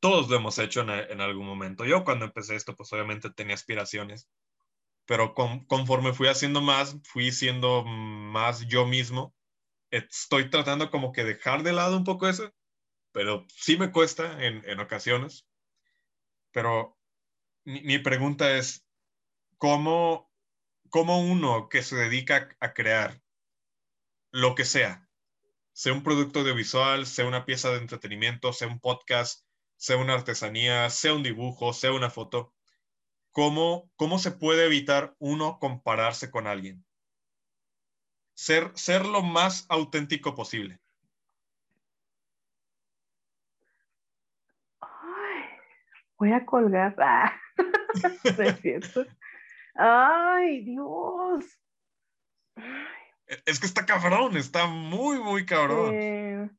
todos lo hemos hecho en, algún momento. Yo cuando empecé esto, pues obviamente tenía aspiraciones, pero conforme fui haciendo más, fui siendo más yo mismo. Estoy tratando como que dejar de lado un poco eso, pero sí me cuesta en, en ocasiones. Pero mi, pregunta es, ¿cómo, ¿cómo uno que se dedica a crear lo que sea, sea un producto audiovisual, sea una pieza de entretenimiento, sea un podcast, sea una artesanía, sea un dibujo, sea una foto, ¿cómo, cómo se puede evitar uno compararse con alguien? Ser, ser lo más auténtico posible. Voy a colgar. Ah, es cierto. Ay, Dios. Es que está cabrón, está muy, muy cabrón. Eh,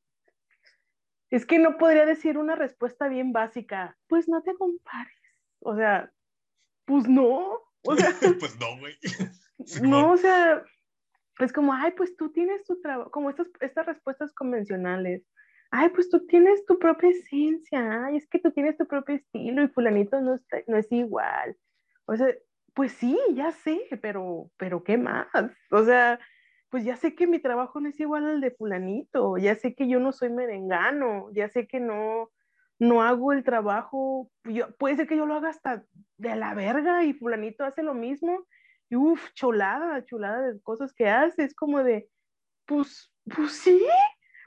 es que no podría decir una respuesta bien básica. Pues no te compares. O sea, pues no. O sea, pues no, güey. no, o sea, es como, ay, pues tú tienes tu trabajo, como estas, estas respuestas convencionales. Ay, pues tú tienes tu propia esencia, ay, es que tú tienes tu propio estilo y fulanito no, no es igual. O sea, pues sí, ya sé, pero, pero ¿qué más? O sea, pues ya sé que mi trabajo no es igual al de fulanito, ya sé que yo no soy merengano, ya sé que no, no hago el trabajo, puede ser que yo lo haga hasta de la verga y fulanito hace lo mismo, y uff, chulada, chulada de cosas que hace, es como de, pues, pues sí,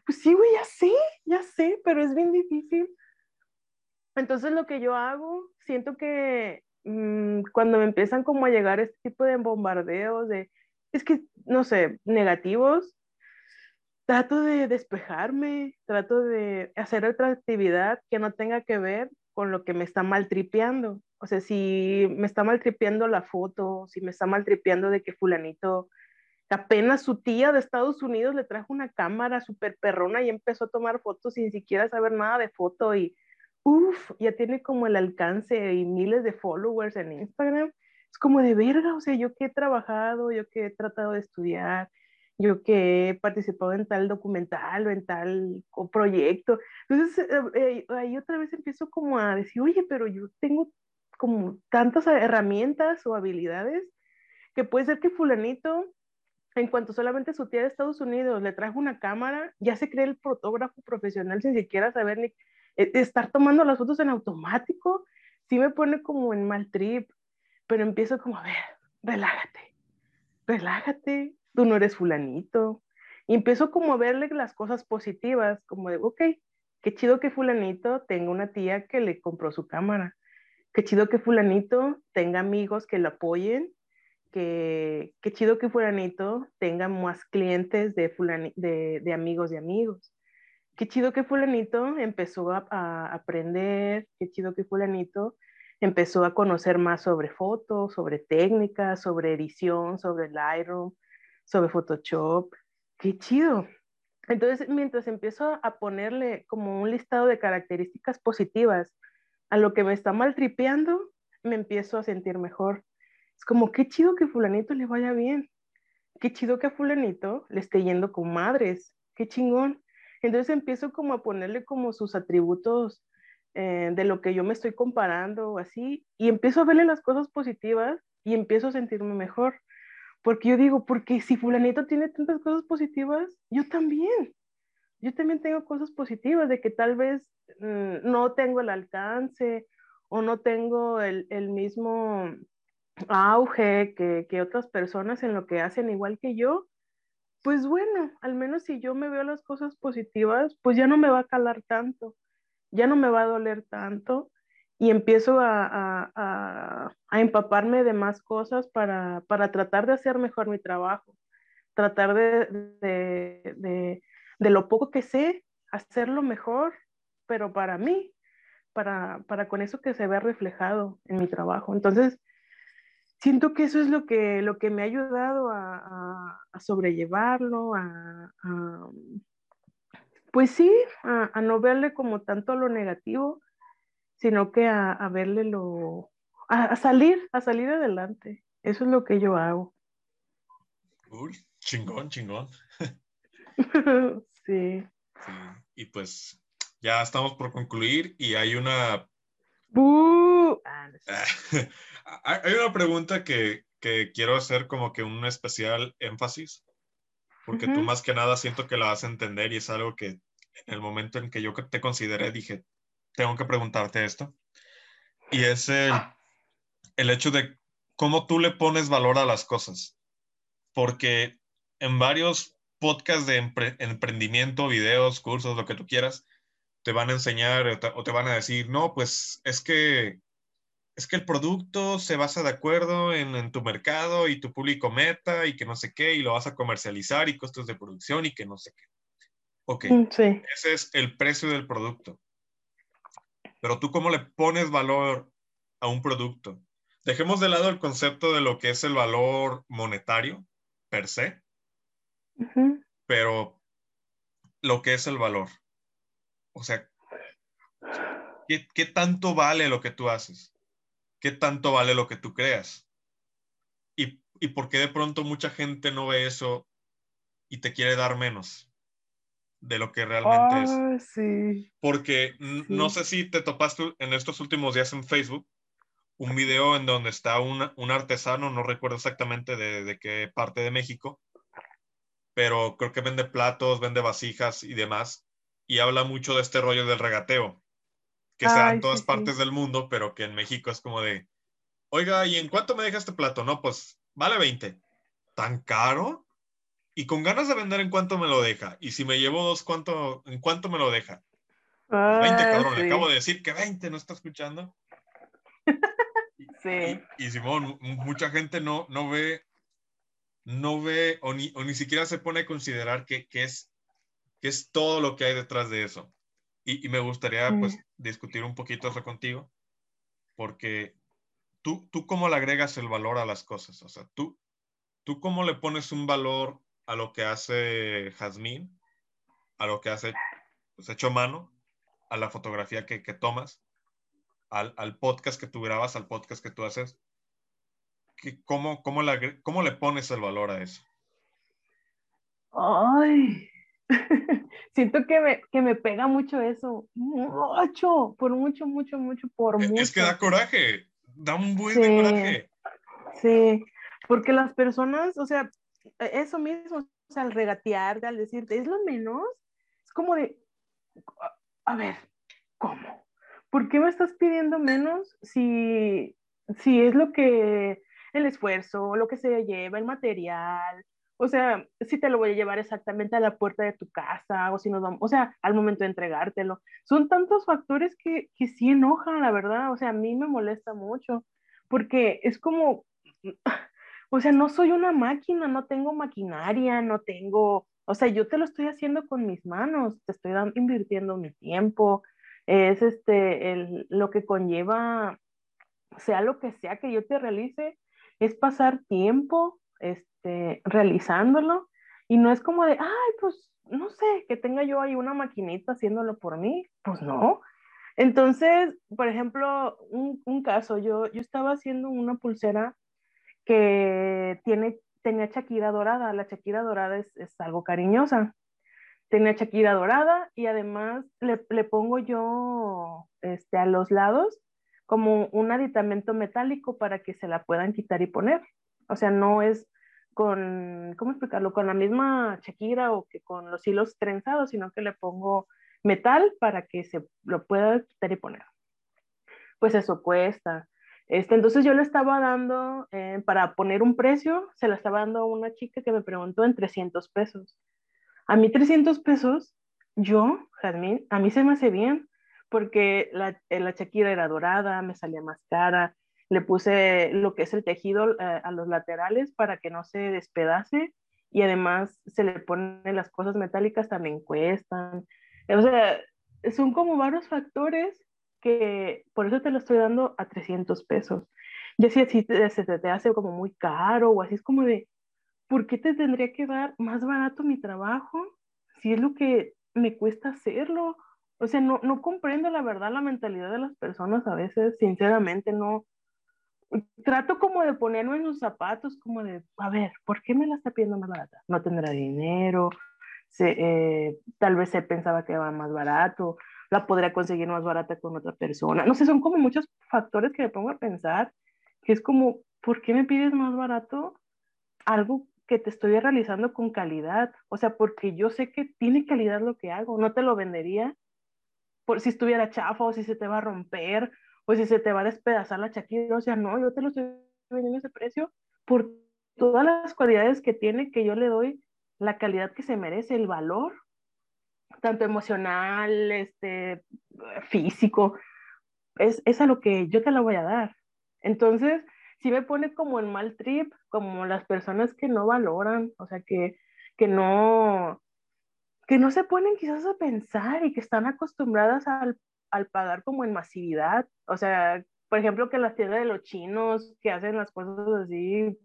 pues sí, güey, ya sé, ya sé, pero es bien difícil. Entonces lo que yo hago, siento que mm, cuando me empiezan como a llegar este tipo de bombardeos, de, es que, no sé, negativos, trato de despejarme, trato de hacer otra actividad que no tenga que ver con lo que me está maltripeando. O sea, si me está maltripeando la foto, si me está maltripeando de que fulanito, apenas su tía de Estados Unidos le trajo una cámara súper perrona y empezó a tomar fotos sin siquiera saber nada de foto y, uff, ya tiene como el alcance y miles de followers en Instagram es como de verga, o sea, yo que he trabajado, yo que he tratado de estudiar, yo que he participado en tal documental o en tal proyecto. Entonces, eh, eh, ahí otra vez empiezo como a decir, oye, pero yo tengo como tantas herramientas o habilidades que puede ser que fulanito, en cuanto solamente su tía de Estados Unidos le trajo una cámara, ya se cree el fotógrafo profesional sin siquiera saber ni eh, estar tomando las fotos en automático, sí me pone como en mal trip pero empiezo como, a ver, relájate, relájate, tú no eres fulanito. Y empiezo como a verle las cosas positivas, como de, ok, qué chido que fulanito tenga una tía que le compró su cámara, qué chido que fulanito tenga amigos que lo apoyen, que, qué chido que fulanito tenga más clientes de, de, de amigos de amigos. Qué chido que fulanito empezó a, a aprender, qué chido que fulanito empezó a conocer más sobre fotos, sobre técnicas, sobre edición, sobre Lightroom, sobre Photoshop. Qué chido. Entonces, mientras empiezo a ponerle como un listado de características positivas a lo que me está maltripeando, me empiezo a sentir mejor. Es como, qué chido que fulanito le vaya bien. Qué chido que a fulanito le esté yendo con madres. Qué chingón. Entonces empiezo como a ponerle como sus atributos eh, de lo que yo me estoy comparando o así, y empiezo a verle las cosas positivas y empiezo a sentirme mejor. Porque yo digo, porque si fulanito tiene tantas cosas positivas, yo también. Yo también tengo cosas positivas de que tal vez mm, no tengo el alcance o no tengo el, el mismo auge que, que otras personas en lo que hacen igual que yo, pues bueno, al menos si yo me veo las cosas positivas, pues ya no me va a calar tanto ya no me va a doler tanto y empiezo a, empaparme de más cosas para, tratar de hacer mejor mi trabajo, tratar de, de, lo poco que sé, hacerlo mejor, pero para mí, para, para con eso que se vea reflejado en mi trabajo. Entonces, siento que eso es lo que, lo que me ha ayudado a, a, sobrellevarlo, a, pues sí, a, no verle como tanto lo negativo, sino que a, verle lo, a, salir, a salir adelante. Eso es lo que yo hago. Uy, chingón, chingón. sí. sí. Y pues ya estamos por concluir y hay una... Ah, hay una pregunta que, que, quiero hacer como que un especial énfasis, porque tú más que nada siento que la vas a entender y es algo que en el momento en que yo te consideré dije, tengo que preguntarte esto. Y es el, el hecho de cómo tú le pones valor a las cosas. Porque en varios podcasts de emprendimiento, videos, cursos, lo que tú quieras, te van a enseñar o te, van a decir, no, pues es que es que el producto se basa de acuerdo en, tu mercado y tu público meta y que no sé qué, y lo vas a comercializar y costos de producción y que no sé qué. Ok, mm, ese es el precio del producto. Pero tú cómo le pones valor a un producto. Dejemos de lado el concepto de lo que es el valor monetario per se, pero lo que es el valor. O sea, ¿qué, tanto vale lo que tú haces? ¿Qué tanto vale lo que tú creas? ¿Y, y por qué de pronto mucha gente no ve eso y te quiere dar menos de lo que realmente es? Sí. Porque no sé si te topaste en estos últimos días en Facebook un video en donde está un, un artesano, no recuerdo exactamente de, de, qué parte de México, pero creo que vende platos, vende vasijas y demás, y habla mucho de este rollo del regateo, que se da en todas partes del mundo, pero que en México es como de, oiga, ¿y en cuánto me deja este plato? No, pues vale 20. ¿Tan caro? Y con ganas de vender, ¿en cuánto me lo deja? Y si me llevo dos, ¿cuánto, ¿en cuánto me lo deja? 20, ah, cabrón, le acabo de decir que 20, ¿no está escuchando? sí. Y, Simón, mucha gente no, no ve, no ve o ni, o ni siquiera se pone a considerar que, que es qué es todo lo que hay detrás de eso. Y, me gustaría pues discutir un poquito eso contigo, porque tú, tú cómo le agregas el valor a las cosas, o sea, tú, tú cómo le pones un valor a lo que hace Jazmín, a lo que hace pues, hecho mano, a la fotografía que, que tomas, al, al, podcast que tú grabas, al podcast que tú haces. ¿Cómo, cómo, le, ¿Cómo le pones el valor a eso? Ay, Siento que me, que me pega mucho eso. Mucho, por mucho, mucho, mucho, por mucho. Es que da coraje, da un buen de coraje. Sí, porque las personas, o sea, e, eso mismo, o sea, al regatearte, al decirte, es lo menos, es como de, a ver, ¿cómo? ¿Por qué me estás pidiendo menos si, si es lo que, el esfuerzo, lo que se lleva, el material, o sea, si te lo voy a llevar exactamente a la puerta de tu casa o si nos vamos, o sea, al momento de entregártelo. Son tantos factores que, que sí enojan, la verdad. O sea, a mí me molesta mucho porque es como, o sea, no soy una máquina, no tengo maquinaria, no tengo, o sea, yo te lo estoy haciendo con mis manos, te estoy invirtiendo mi tiempo, es este, el, lo que conlleva, sea lo que sea que yo te realice, es pasar tiempo, este, realizándolo y no es como de, ay, pues no sé, que tenga yo ahí una maquinita haciéndolo por mí, pues no. Entonces, por ejemplo, un, caso, yo, yo estaba haciendo una pulsera que tiene, tenía chaquira dorada, la chaquira dorada es, es algo cariñosa, tenía chaquira dorada y además le, le, pongo yo este, a los lados como un aditamento metálico para que se la puedan quitar y poner. O sea, no es con, ¿cómo explicarlo? Con la misma Shakira o que con los hilos trenzados, sino que le pongo metal para que se lo pueda quitar y poner. Pues eso cuesta. Este, entonces yo le estaba dando, eh, para poner un precio, se la estaba dando a una chica que me preguntó en 300 pesos. A mí 300 pesos, yo, Jazmín, a mí se me hace bien, porque la, la Shakira era dorada, me salía más cara, le puse lo que es el tejido eh, a los laterales para que no se despedace y además se le ponen las cosas metálicas también cuestan. O sea, son como varios factores que por eso te lo estoy dando a 300 pesos. Y así, así te, se te, hace como muy caro o así es como de, ¿por qué te tendría que dar más barato mi trabajo si es lo que me cuesta hacerlo? O sea, no, no comprendo la verdad la mentalidad de las personas a veces, sinceramente no. Trato como de ponerme en sus zapatos, como de, a ver, ¿por qué me la está pidiendo más barata? No tendrá dinero, se, eh, tal vez se pensaba que era más barato, la podría conseguir más barata con otra persona. No sé, son como muchos factores que me pongo a pensar, que es como, ¿por qué me pides más barato algo que te estoy realizando con calidad? O sea, porque yo sé que tiene calidad lo que hago, no te lo vendería por si estuviera chafa o si se te va a romper o si se te va a despedazar la chaqueta. O sea, no, yo te lo estoy vendiendo ese precio por todas las cualidades que tiene que yo le doy la calidad que se merece, el valor, tanto emocional, este, físico, es, es a lo que yo te la voy a dar. Entonces, si me pone como en mal trip, como las personas que no valoran, o sea, que, que no, que no se ponen quizás a pensar y que están acostumbradas al, al pagar como en masividad. O sea, por ejemplo, que las tiendas de los chinos que hacen las cosas así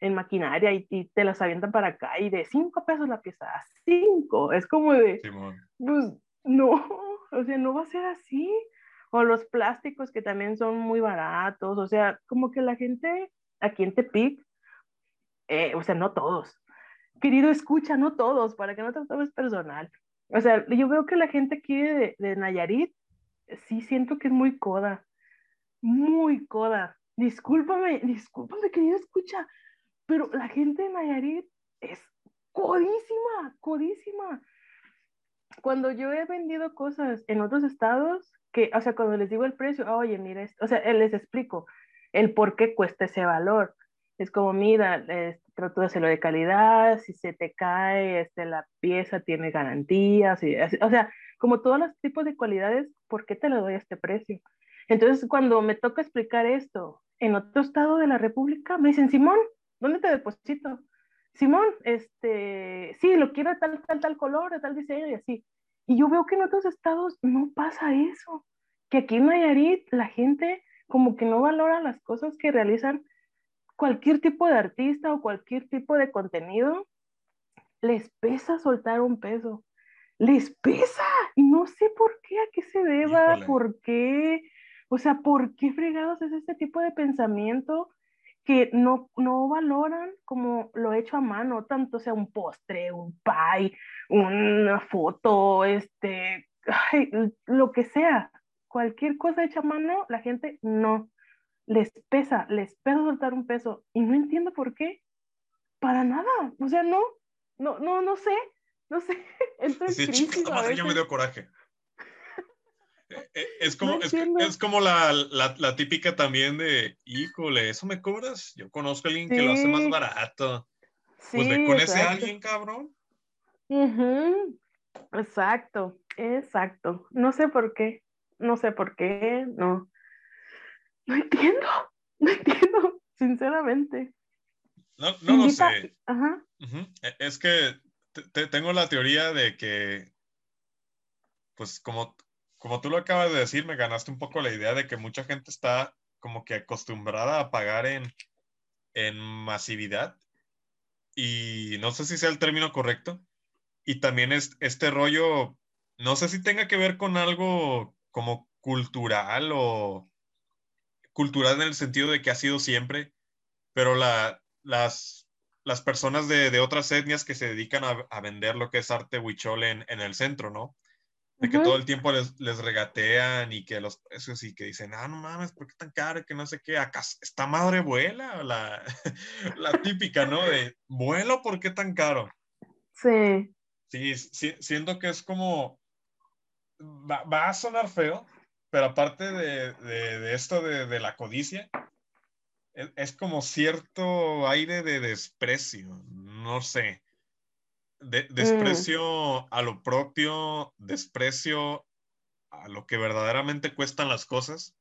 en maquinaria y, y, te las avientan para acá y de cinco pesos la pieza, cinco, es como de, pues no, o sea, no va a ser así. O los plásticos que también son muy baratos, o sea, como que la gente aquí en Tepic, eh, o sea, no todos, querido escucha, no todos, para que no te tomes personal. O sea, yo veo que la gente aquí de, de Nayarit, sí siento que es muy coda, muy coda. Discúlpame, discúlpame, querido escucha, pero la gente de Nayarit es codísima, codísima. Cuando yo he vendido cosas en otros estados, que, o sea, cuando les digo el precio, oye, mira, esto, o sea, les explico el por qué cuesta ese valor. Es como, mira, trato de hacerlo de calidad, si se te cae, este, la pieza tiene garantías, y, o sea, como todos los tipos de cualidades, ¿por qué te lo doy a este precio? Entonces, cuando me toca explicar esto en otro estado de la República, me dicen, Simón, ¿dónde te deposito? Simón, este, sí, lo quiero tal, tal, tal color, tal diseño y así. Y yo veo que en otros estados no pasa eso, que aquí en Nayarit la gente como que no valora las cosas que realizan cualquier tipo de artista o cualquier tipo de contenido, les pesa soltar un peso, les pesa. Y no sé por qué, a qué se deba, por qué, o sea, por qué fregados es este tipo de pensamiento que no, no valoran como lo hecho a mano, tanto sea un postre, un pie, una foto, este, lo que sea, cualquier cosa hecha a mano, la gente no, les pesa, les pesa soltar un peso y no entiendo por qué, para nada, o sea, no, no, no, no sé, no sé, sí, chica, ya me dio coraje. Eh, eh, es como, es, como la, la, típica también de, híjole, ¿eso me cobras? Yo conozco a alguien que lo hace más barato. pues ve con ese alguien, cabrón. Exacto, exacto. No sé por qué, no sé por qué, no. No entiendo, no entiendo, sinceramente. No, no lo sé. Ajá. E, es que tengo la teoría de que, pues como como tú lo acabas de decir, me ganaste un poco la idea de que mucha gente está como que acostumbrada a pagar en, en masividad. Y no sé si sea el término correcto. Y también es, este rollo, no sé si tenga que ver con algo como cultural o cultural en el sentido de que ha sido siempre, pero la, las, las personas de, de, otras etnias que se dedican a, a, vender lo que es arte huichol en, en el centro, ¿no? de que todo el tiempo les, les, regatean y que los precios y que dicen, ah, no mames, ¿por qué tan caro? Que no sé qué, acá esta madre vuela, la, la típica, ¿no? De, vuelo, ¿por qué tan caro? Sí. Sí, siento que es como, va, va, a sonar feo, pero aparte de, de, de esto de, de, la codicia, es, es como cierto aire de desprecio, no sé. Mm. desprecio a lo propio, desprecio a lo que verdaderamente cuestan las cosas,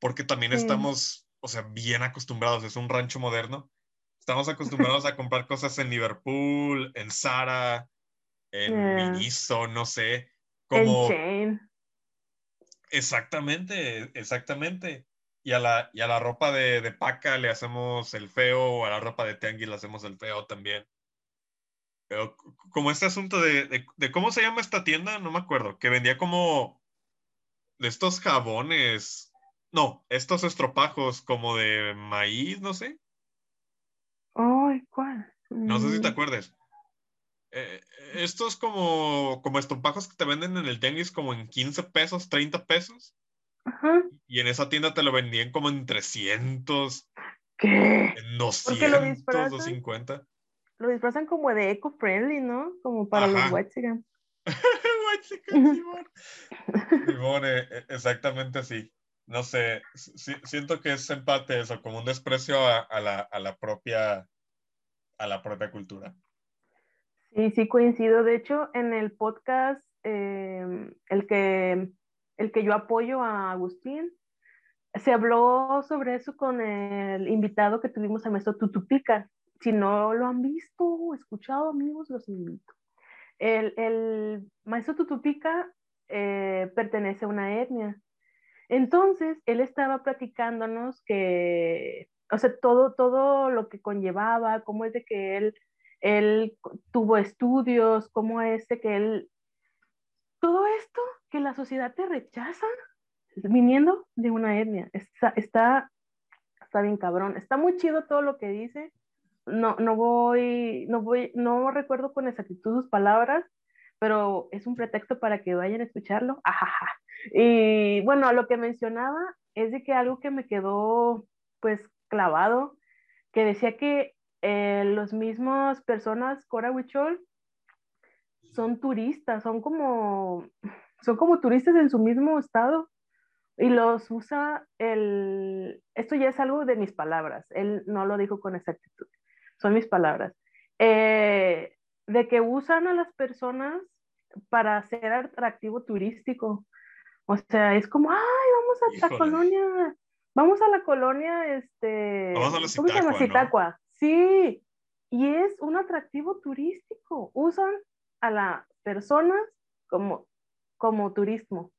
porque también estamos, o sea, bien acostumbrados, es un rancho moderno, estamos acostumbrados a comprar cosas en Liverpool, en Zara, en Miniso, no sé, como... Exactamente, exactamente. Y a la, y a la ropa de, de paca le hacemos el feo, o a la ropa de tianguis le hacemos el feo también. Pero como este asunto de, de, cómo se llama esta tienda, no me acuerdo, que vendía como de estos jabones, no, estos estropajos como de maíz, no sé. Ay, ¿cuál? No sé si te mm. Acuerdas. Eh, estos como, como estompajos que te venden en el tenis como en 15 pesos, 30 pesos. Ajá. Y en esa tienda te lo vendían como en 300. ¿Qué? En 200 o 50 lo disfrazan como de eco-friendly, ¿no? Como para los white Simón, eh, eh, exactamente así. No sé, siento que es empate eso, como un desprecio a, la, propia, a la propia cultura. Sí, sí coincido. De hecho, en el podcast, em, el, que, el que yo apoyo a Agustín, se habló sobre eso con el invitado que tuvimos a maestro Tutupica si no lo han visto o escuchado, amigos, los invito. El, el maestro Tutupica eh, pertenece a una etnia. Entonces, él estaba platicándonos que, o sea, todo, todo lo que conllevaba, cómo es de que él, él tuvo estudios, cómo es que él, todo esto que la sociedad te rechaza, viniendo de una etnia, está, está, está bien cabrón, está muy chido todo lo que dice, no, no voy, no voy, no recuerdo con exactitud sus palabras, pero es un pretexto para que vayan a escucharlo. Ajaja. Y bueno, lo que mencionaba es de que algo que me quedó pues clavado, que decía que eh, los mismos personas, Cora Huichol, son turistas, son como, son como turistas en su mismo estado y los usa el, esto ya es algo de mis palabras, él no lo dijo con exactitud, son mis palabras, eh, de que usan a las personas para hacer atractivo turístico. O sea, es como, ay, vamos a la colonia, vamos a la colonia, este, vamos a la ¿cómo Sí, y es un atractivo turístico. Usan a las personas como, como turismo.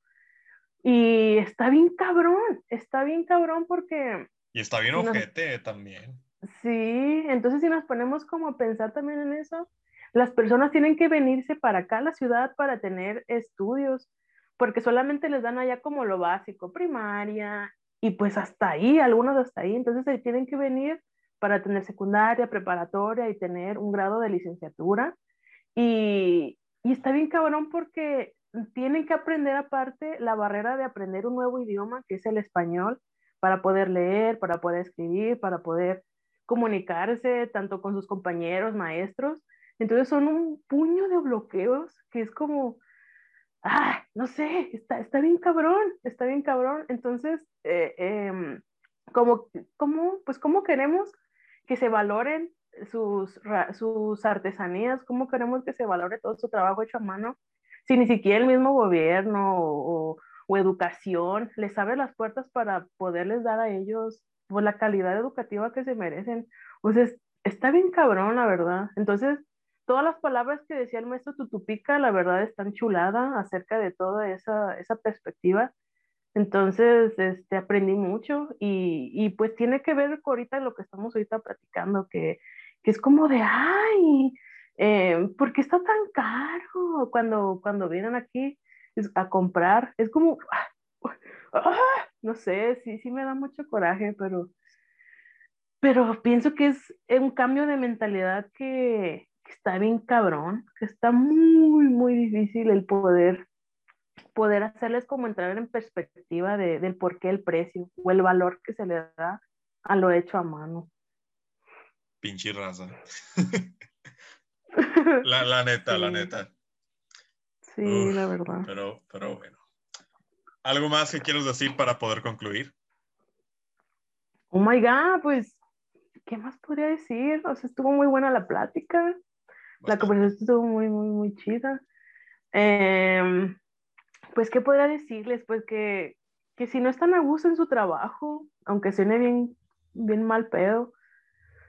Y está bien cabrón, está bien cabrón porque... Y está bien ojete también. Sí, entonces si nos ponemos como a pensar también en eso, las personas tienen que venirse para acá a la ciudad para tener estudios, porque solamente les dan allá como lo básico, primaria, y pues hasta ahí, algunos hasta ahí, entonces se tienen que venir para tener secundaria, preparatoria y tener un grado de licenciatura. Y, y está bien cabrón porque tienen que aprender aparte la barrera de aprender un nuevo idioma, que es el español, para poder leer, para poder escribir, para poder comunicarse tanto con sus compañeros, maestros. Entonces son un puño de bloqueos que es como, ah, no sé, está, está bien cabrón, está bien cabrón. Entonces, eh, em, como, como, pues, ¿cómo queremos que se valoren sus, sus artesanías? ¿Cómo queremos que se valore todo su trabajo hecho a mano? Si ni siquiera el mismo gobierno o, educación les abre las puertas para poderles dar a ellos por la calidad educativa que se merecen. Pues está bien cabrón, la verdad. Entonces, todas las palabras que decía el maestro Tutupica, la verdad, están chulada acerca de toda esa, esa perspectiva. Entonces, este, aprendí mucho y, y, pues tiene que ver con ahorita lo que estamos ahorita platicando, que, que es como de, ay, eh, ¿por qué está tan caro cuando, cuando vienen aquí a comprar? Es como, ¡ah! no sé, sí, sí me da mucho coraje, pero, pero pienso que es un cambio de mentalidad que, está bien cabrón, que está muy, muy difícil el poder, poder hacerles como entrar en perspectiva de, del por qué el precio o el valor que se le da a lo hecho a mano. Pinche raza. la, la neta, la neta. Sí, la verdad. Pero, pero bueno. ¿Algo más que quieres decir para poder concluir? Oh my God, pues, ¿qué más podría decir? O sea, estuvo muy buena la plática. La conversación estuvo muy, muy, muy chida. Em, pues, ¿qué podría decirles? Pues que, que si no están a gusto en su trabajo, aunque suene bien, bien mal pedo,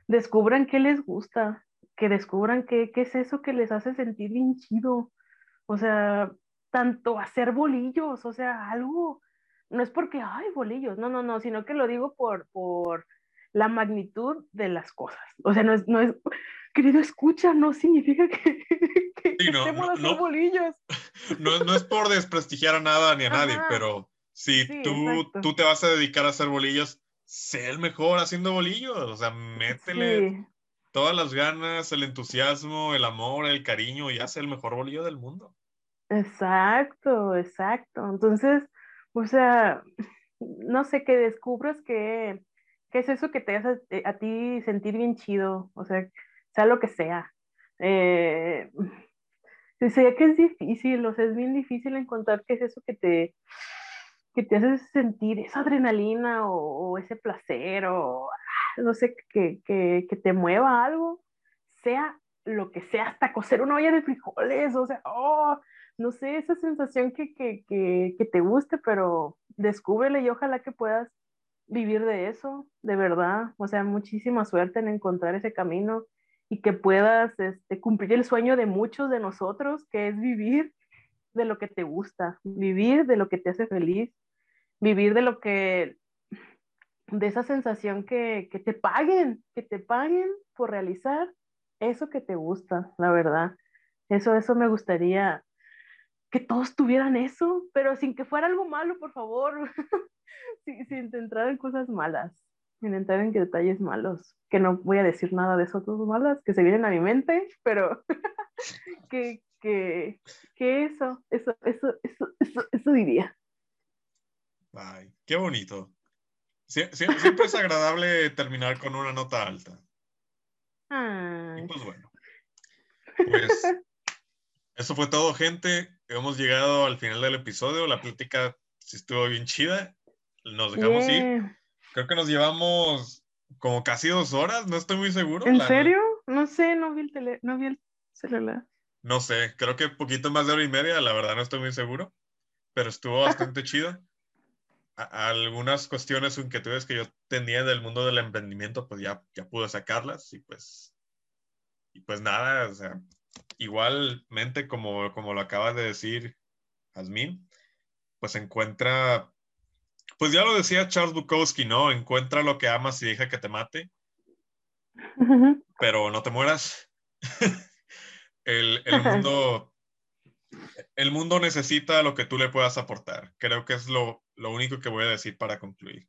descubran qué les gusta, que descubran qué, qué es eso que les hace sentir bien chido. O sea, tanto hacer bolillos, o sea, algo, no es porque, ay, bolillos, no, no, no, sino que lo digo por, por la magnitud de las cosas. O sea, no es, no es querido escucha, no significa que, que, Sí, no, estemos no, haciendo no. bolillos. No, no es por desprestigiar a nada ni a nadie, pero si Sí, tú, exacto. tú te vas a dedicar a hacer bolillos, sé el mejor haciendo bolillos. O sea, métele Sí, todas las ganas, el entusiasmo, el amor, el cariño y haz el mejor bolillo del mundo. exacto, exacto. Entonces, o sea, no sé, que descubras que, que es eso que te hace eh, a ti sentir bien chido, o sea, sea lo que sea. Eh, sé que es difícil, o sea, es bien difícil encontrar qué es eso que te, que te hace sentir esa adrenalina o, ese placer o ah, no sé, que, que, que te mueva algo, sea lo que sea, hasta cocer una olla de frijoles, o sea, oh, no sé, esa sensación que, que te guste, pero descúbrele y ojalá que puedas vivir de eso, de verdad, o sea, muchísima suerte en encontrar ese camino y que puedas este, cumplir el sueño de muchos de nosotros, que es vivir de lo que te gusta, vivir de lo que te hace feliz, vivir de lo que, de esa sensación que, que te paguen, que te paguen por realizar eso que te gusta, la verdad. Eso, eso me gustaría que todos tuvieran eso, pero sin que fuera algo malo, por favor, sin, sin entrar en cosas malas, sin entrar en detalles malos, que no voy a decir nada de esas cosas malas que se vienen a mi mente, pero que, que, que eso, eso, eso, eso, eso, eso diría. Ay, qué bonito. Sie- sie- siempre es agradable terminar con una nota alta. Y Ay, pues bueno, pues eso fue todo, gente. Hemos llegado al final del episodio. La plática sí estuvo bien chida. Nos dejamos ir. Creo que nos llevamos como casi dos horas, no estoy muy seguro. ¿En serio? No sé, no vi el tele, no vi el celular. No sé, creo que poquito más de hora y media, la verdad no estoy muy seguro, pero estuvo bastante chido. A- algunas cuestiones o inquietudes que yo tenía del mundo del emprendimiento, pues ya, ya pude sacarlas y pues, y pues nada, o sea, igualmente como, como lo acaba de decir Jazmín, pues encuentra, pues ya lo decía Charles Bukowski, ¿no? Encuentra lo que amas y deja que te mate. pero no te mueras. el, el mundo el mundo necesita lo que tú le puedas aportar. Creo que es lo, lo único que voy a decir para concluir.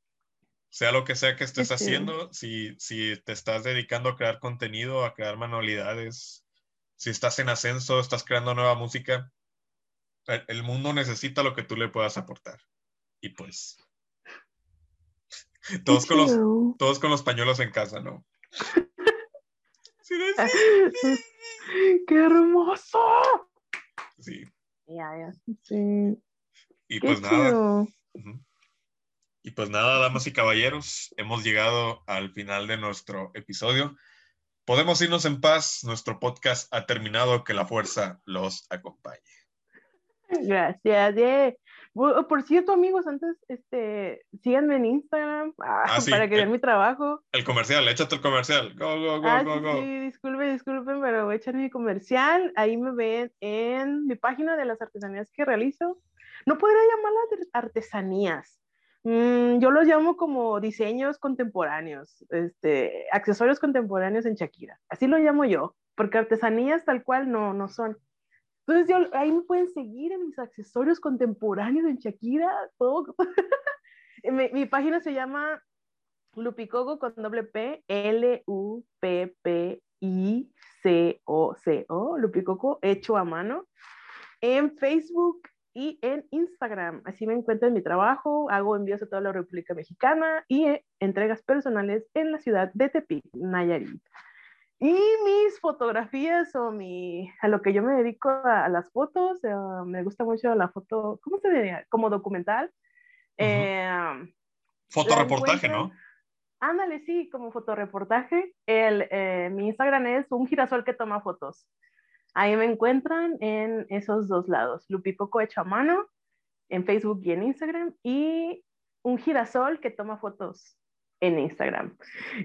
Sea lo que sea que estés chido. haciendo, si, si te estás dedicando a crear contenido, a crear manualidades, si estás en ascenso, estás creando nueva música, el, el mundo necesita lo que tú le puedas aportar. Y pues, todos con, los, todos con los pañuelos en casa, ¿no? Sí, sí, ¡Qué hermoso! sí. Ya, ya. Sí. Y Qué pues nada. chido. Y pues nada, damas y caballeros, hemos llegado al final de nuestro episodio. Podemos irnos en paz, nuestro podcast ha terminado, que la fuerza los acompañe. Gracias. yeah. Bu- Por cierto, amigos, antes, este, síganme en Instagram ah, Ah, sí, para que vean mi trabajo. El comercial, échate el comercial. Go, go, go, Ah, go, sí, go. sí, disculpen, disculpen, pero voy a echar mi comercial. Ahí me ven en mi página de las artesanías que realizo. No podría llamarlas artesanías. Mm, yo los llamo como diseños contemporáneos, este, accesorios contemporáneos en Shakira. Así lo llamo yo, porque artesanías tal cual no, no son. Entonces, yo, ahí me pueden seguir en mis accesorios contemporáneos en Shakira. Todo. mi, página se llama Lupicoco con doble P, L-U-P-P-I-C-O-C-O, Lupicoco hecho a mano, en Facebook y en Instagram. Así me encuentran mi trabajo, hago envíos a toda la República Mexicana y eh, entregas personales en la ciudad de Tepic, Nayarit. Y mis fotografías o mi, a lo que yo me dedico a, a las fotos, eh, me gusta mucho la foto, ¿cómo se diría? Como documental. Eh, Fotoreportaje, la ¿no? Ándale, sí, como fotoreportaje. El, eh, mi Instagram es un girasol que toma fotos. Ahí me encuentran en esos dos lados. Lupicoco hecho a mano, en Facebook y en Instagram. Y un girasol que toma fotos en Instagram.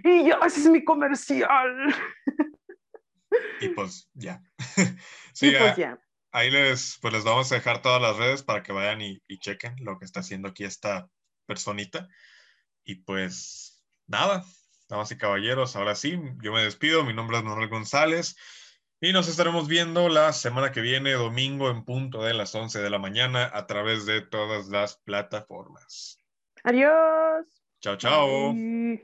Y ya, ese es mi comercial. Y pues ya. y Sí, pues a- ya. ahí les, pues les vamos a dejar todas las redes para que vayan y, y chequen lo que está haciendo aquí esta personita. Y pues nada, damas y caballeros, ahora sí, yo me despido. Mi nombre es Manuel González. Y nos estaremos viendo la semana que viene, domingo, en punto de las 11 de la mañana, a través de todas las plataformas. Adiós. Tchau, tchau. Bye.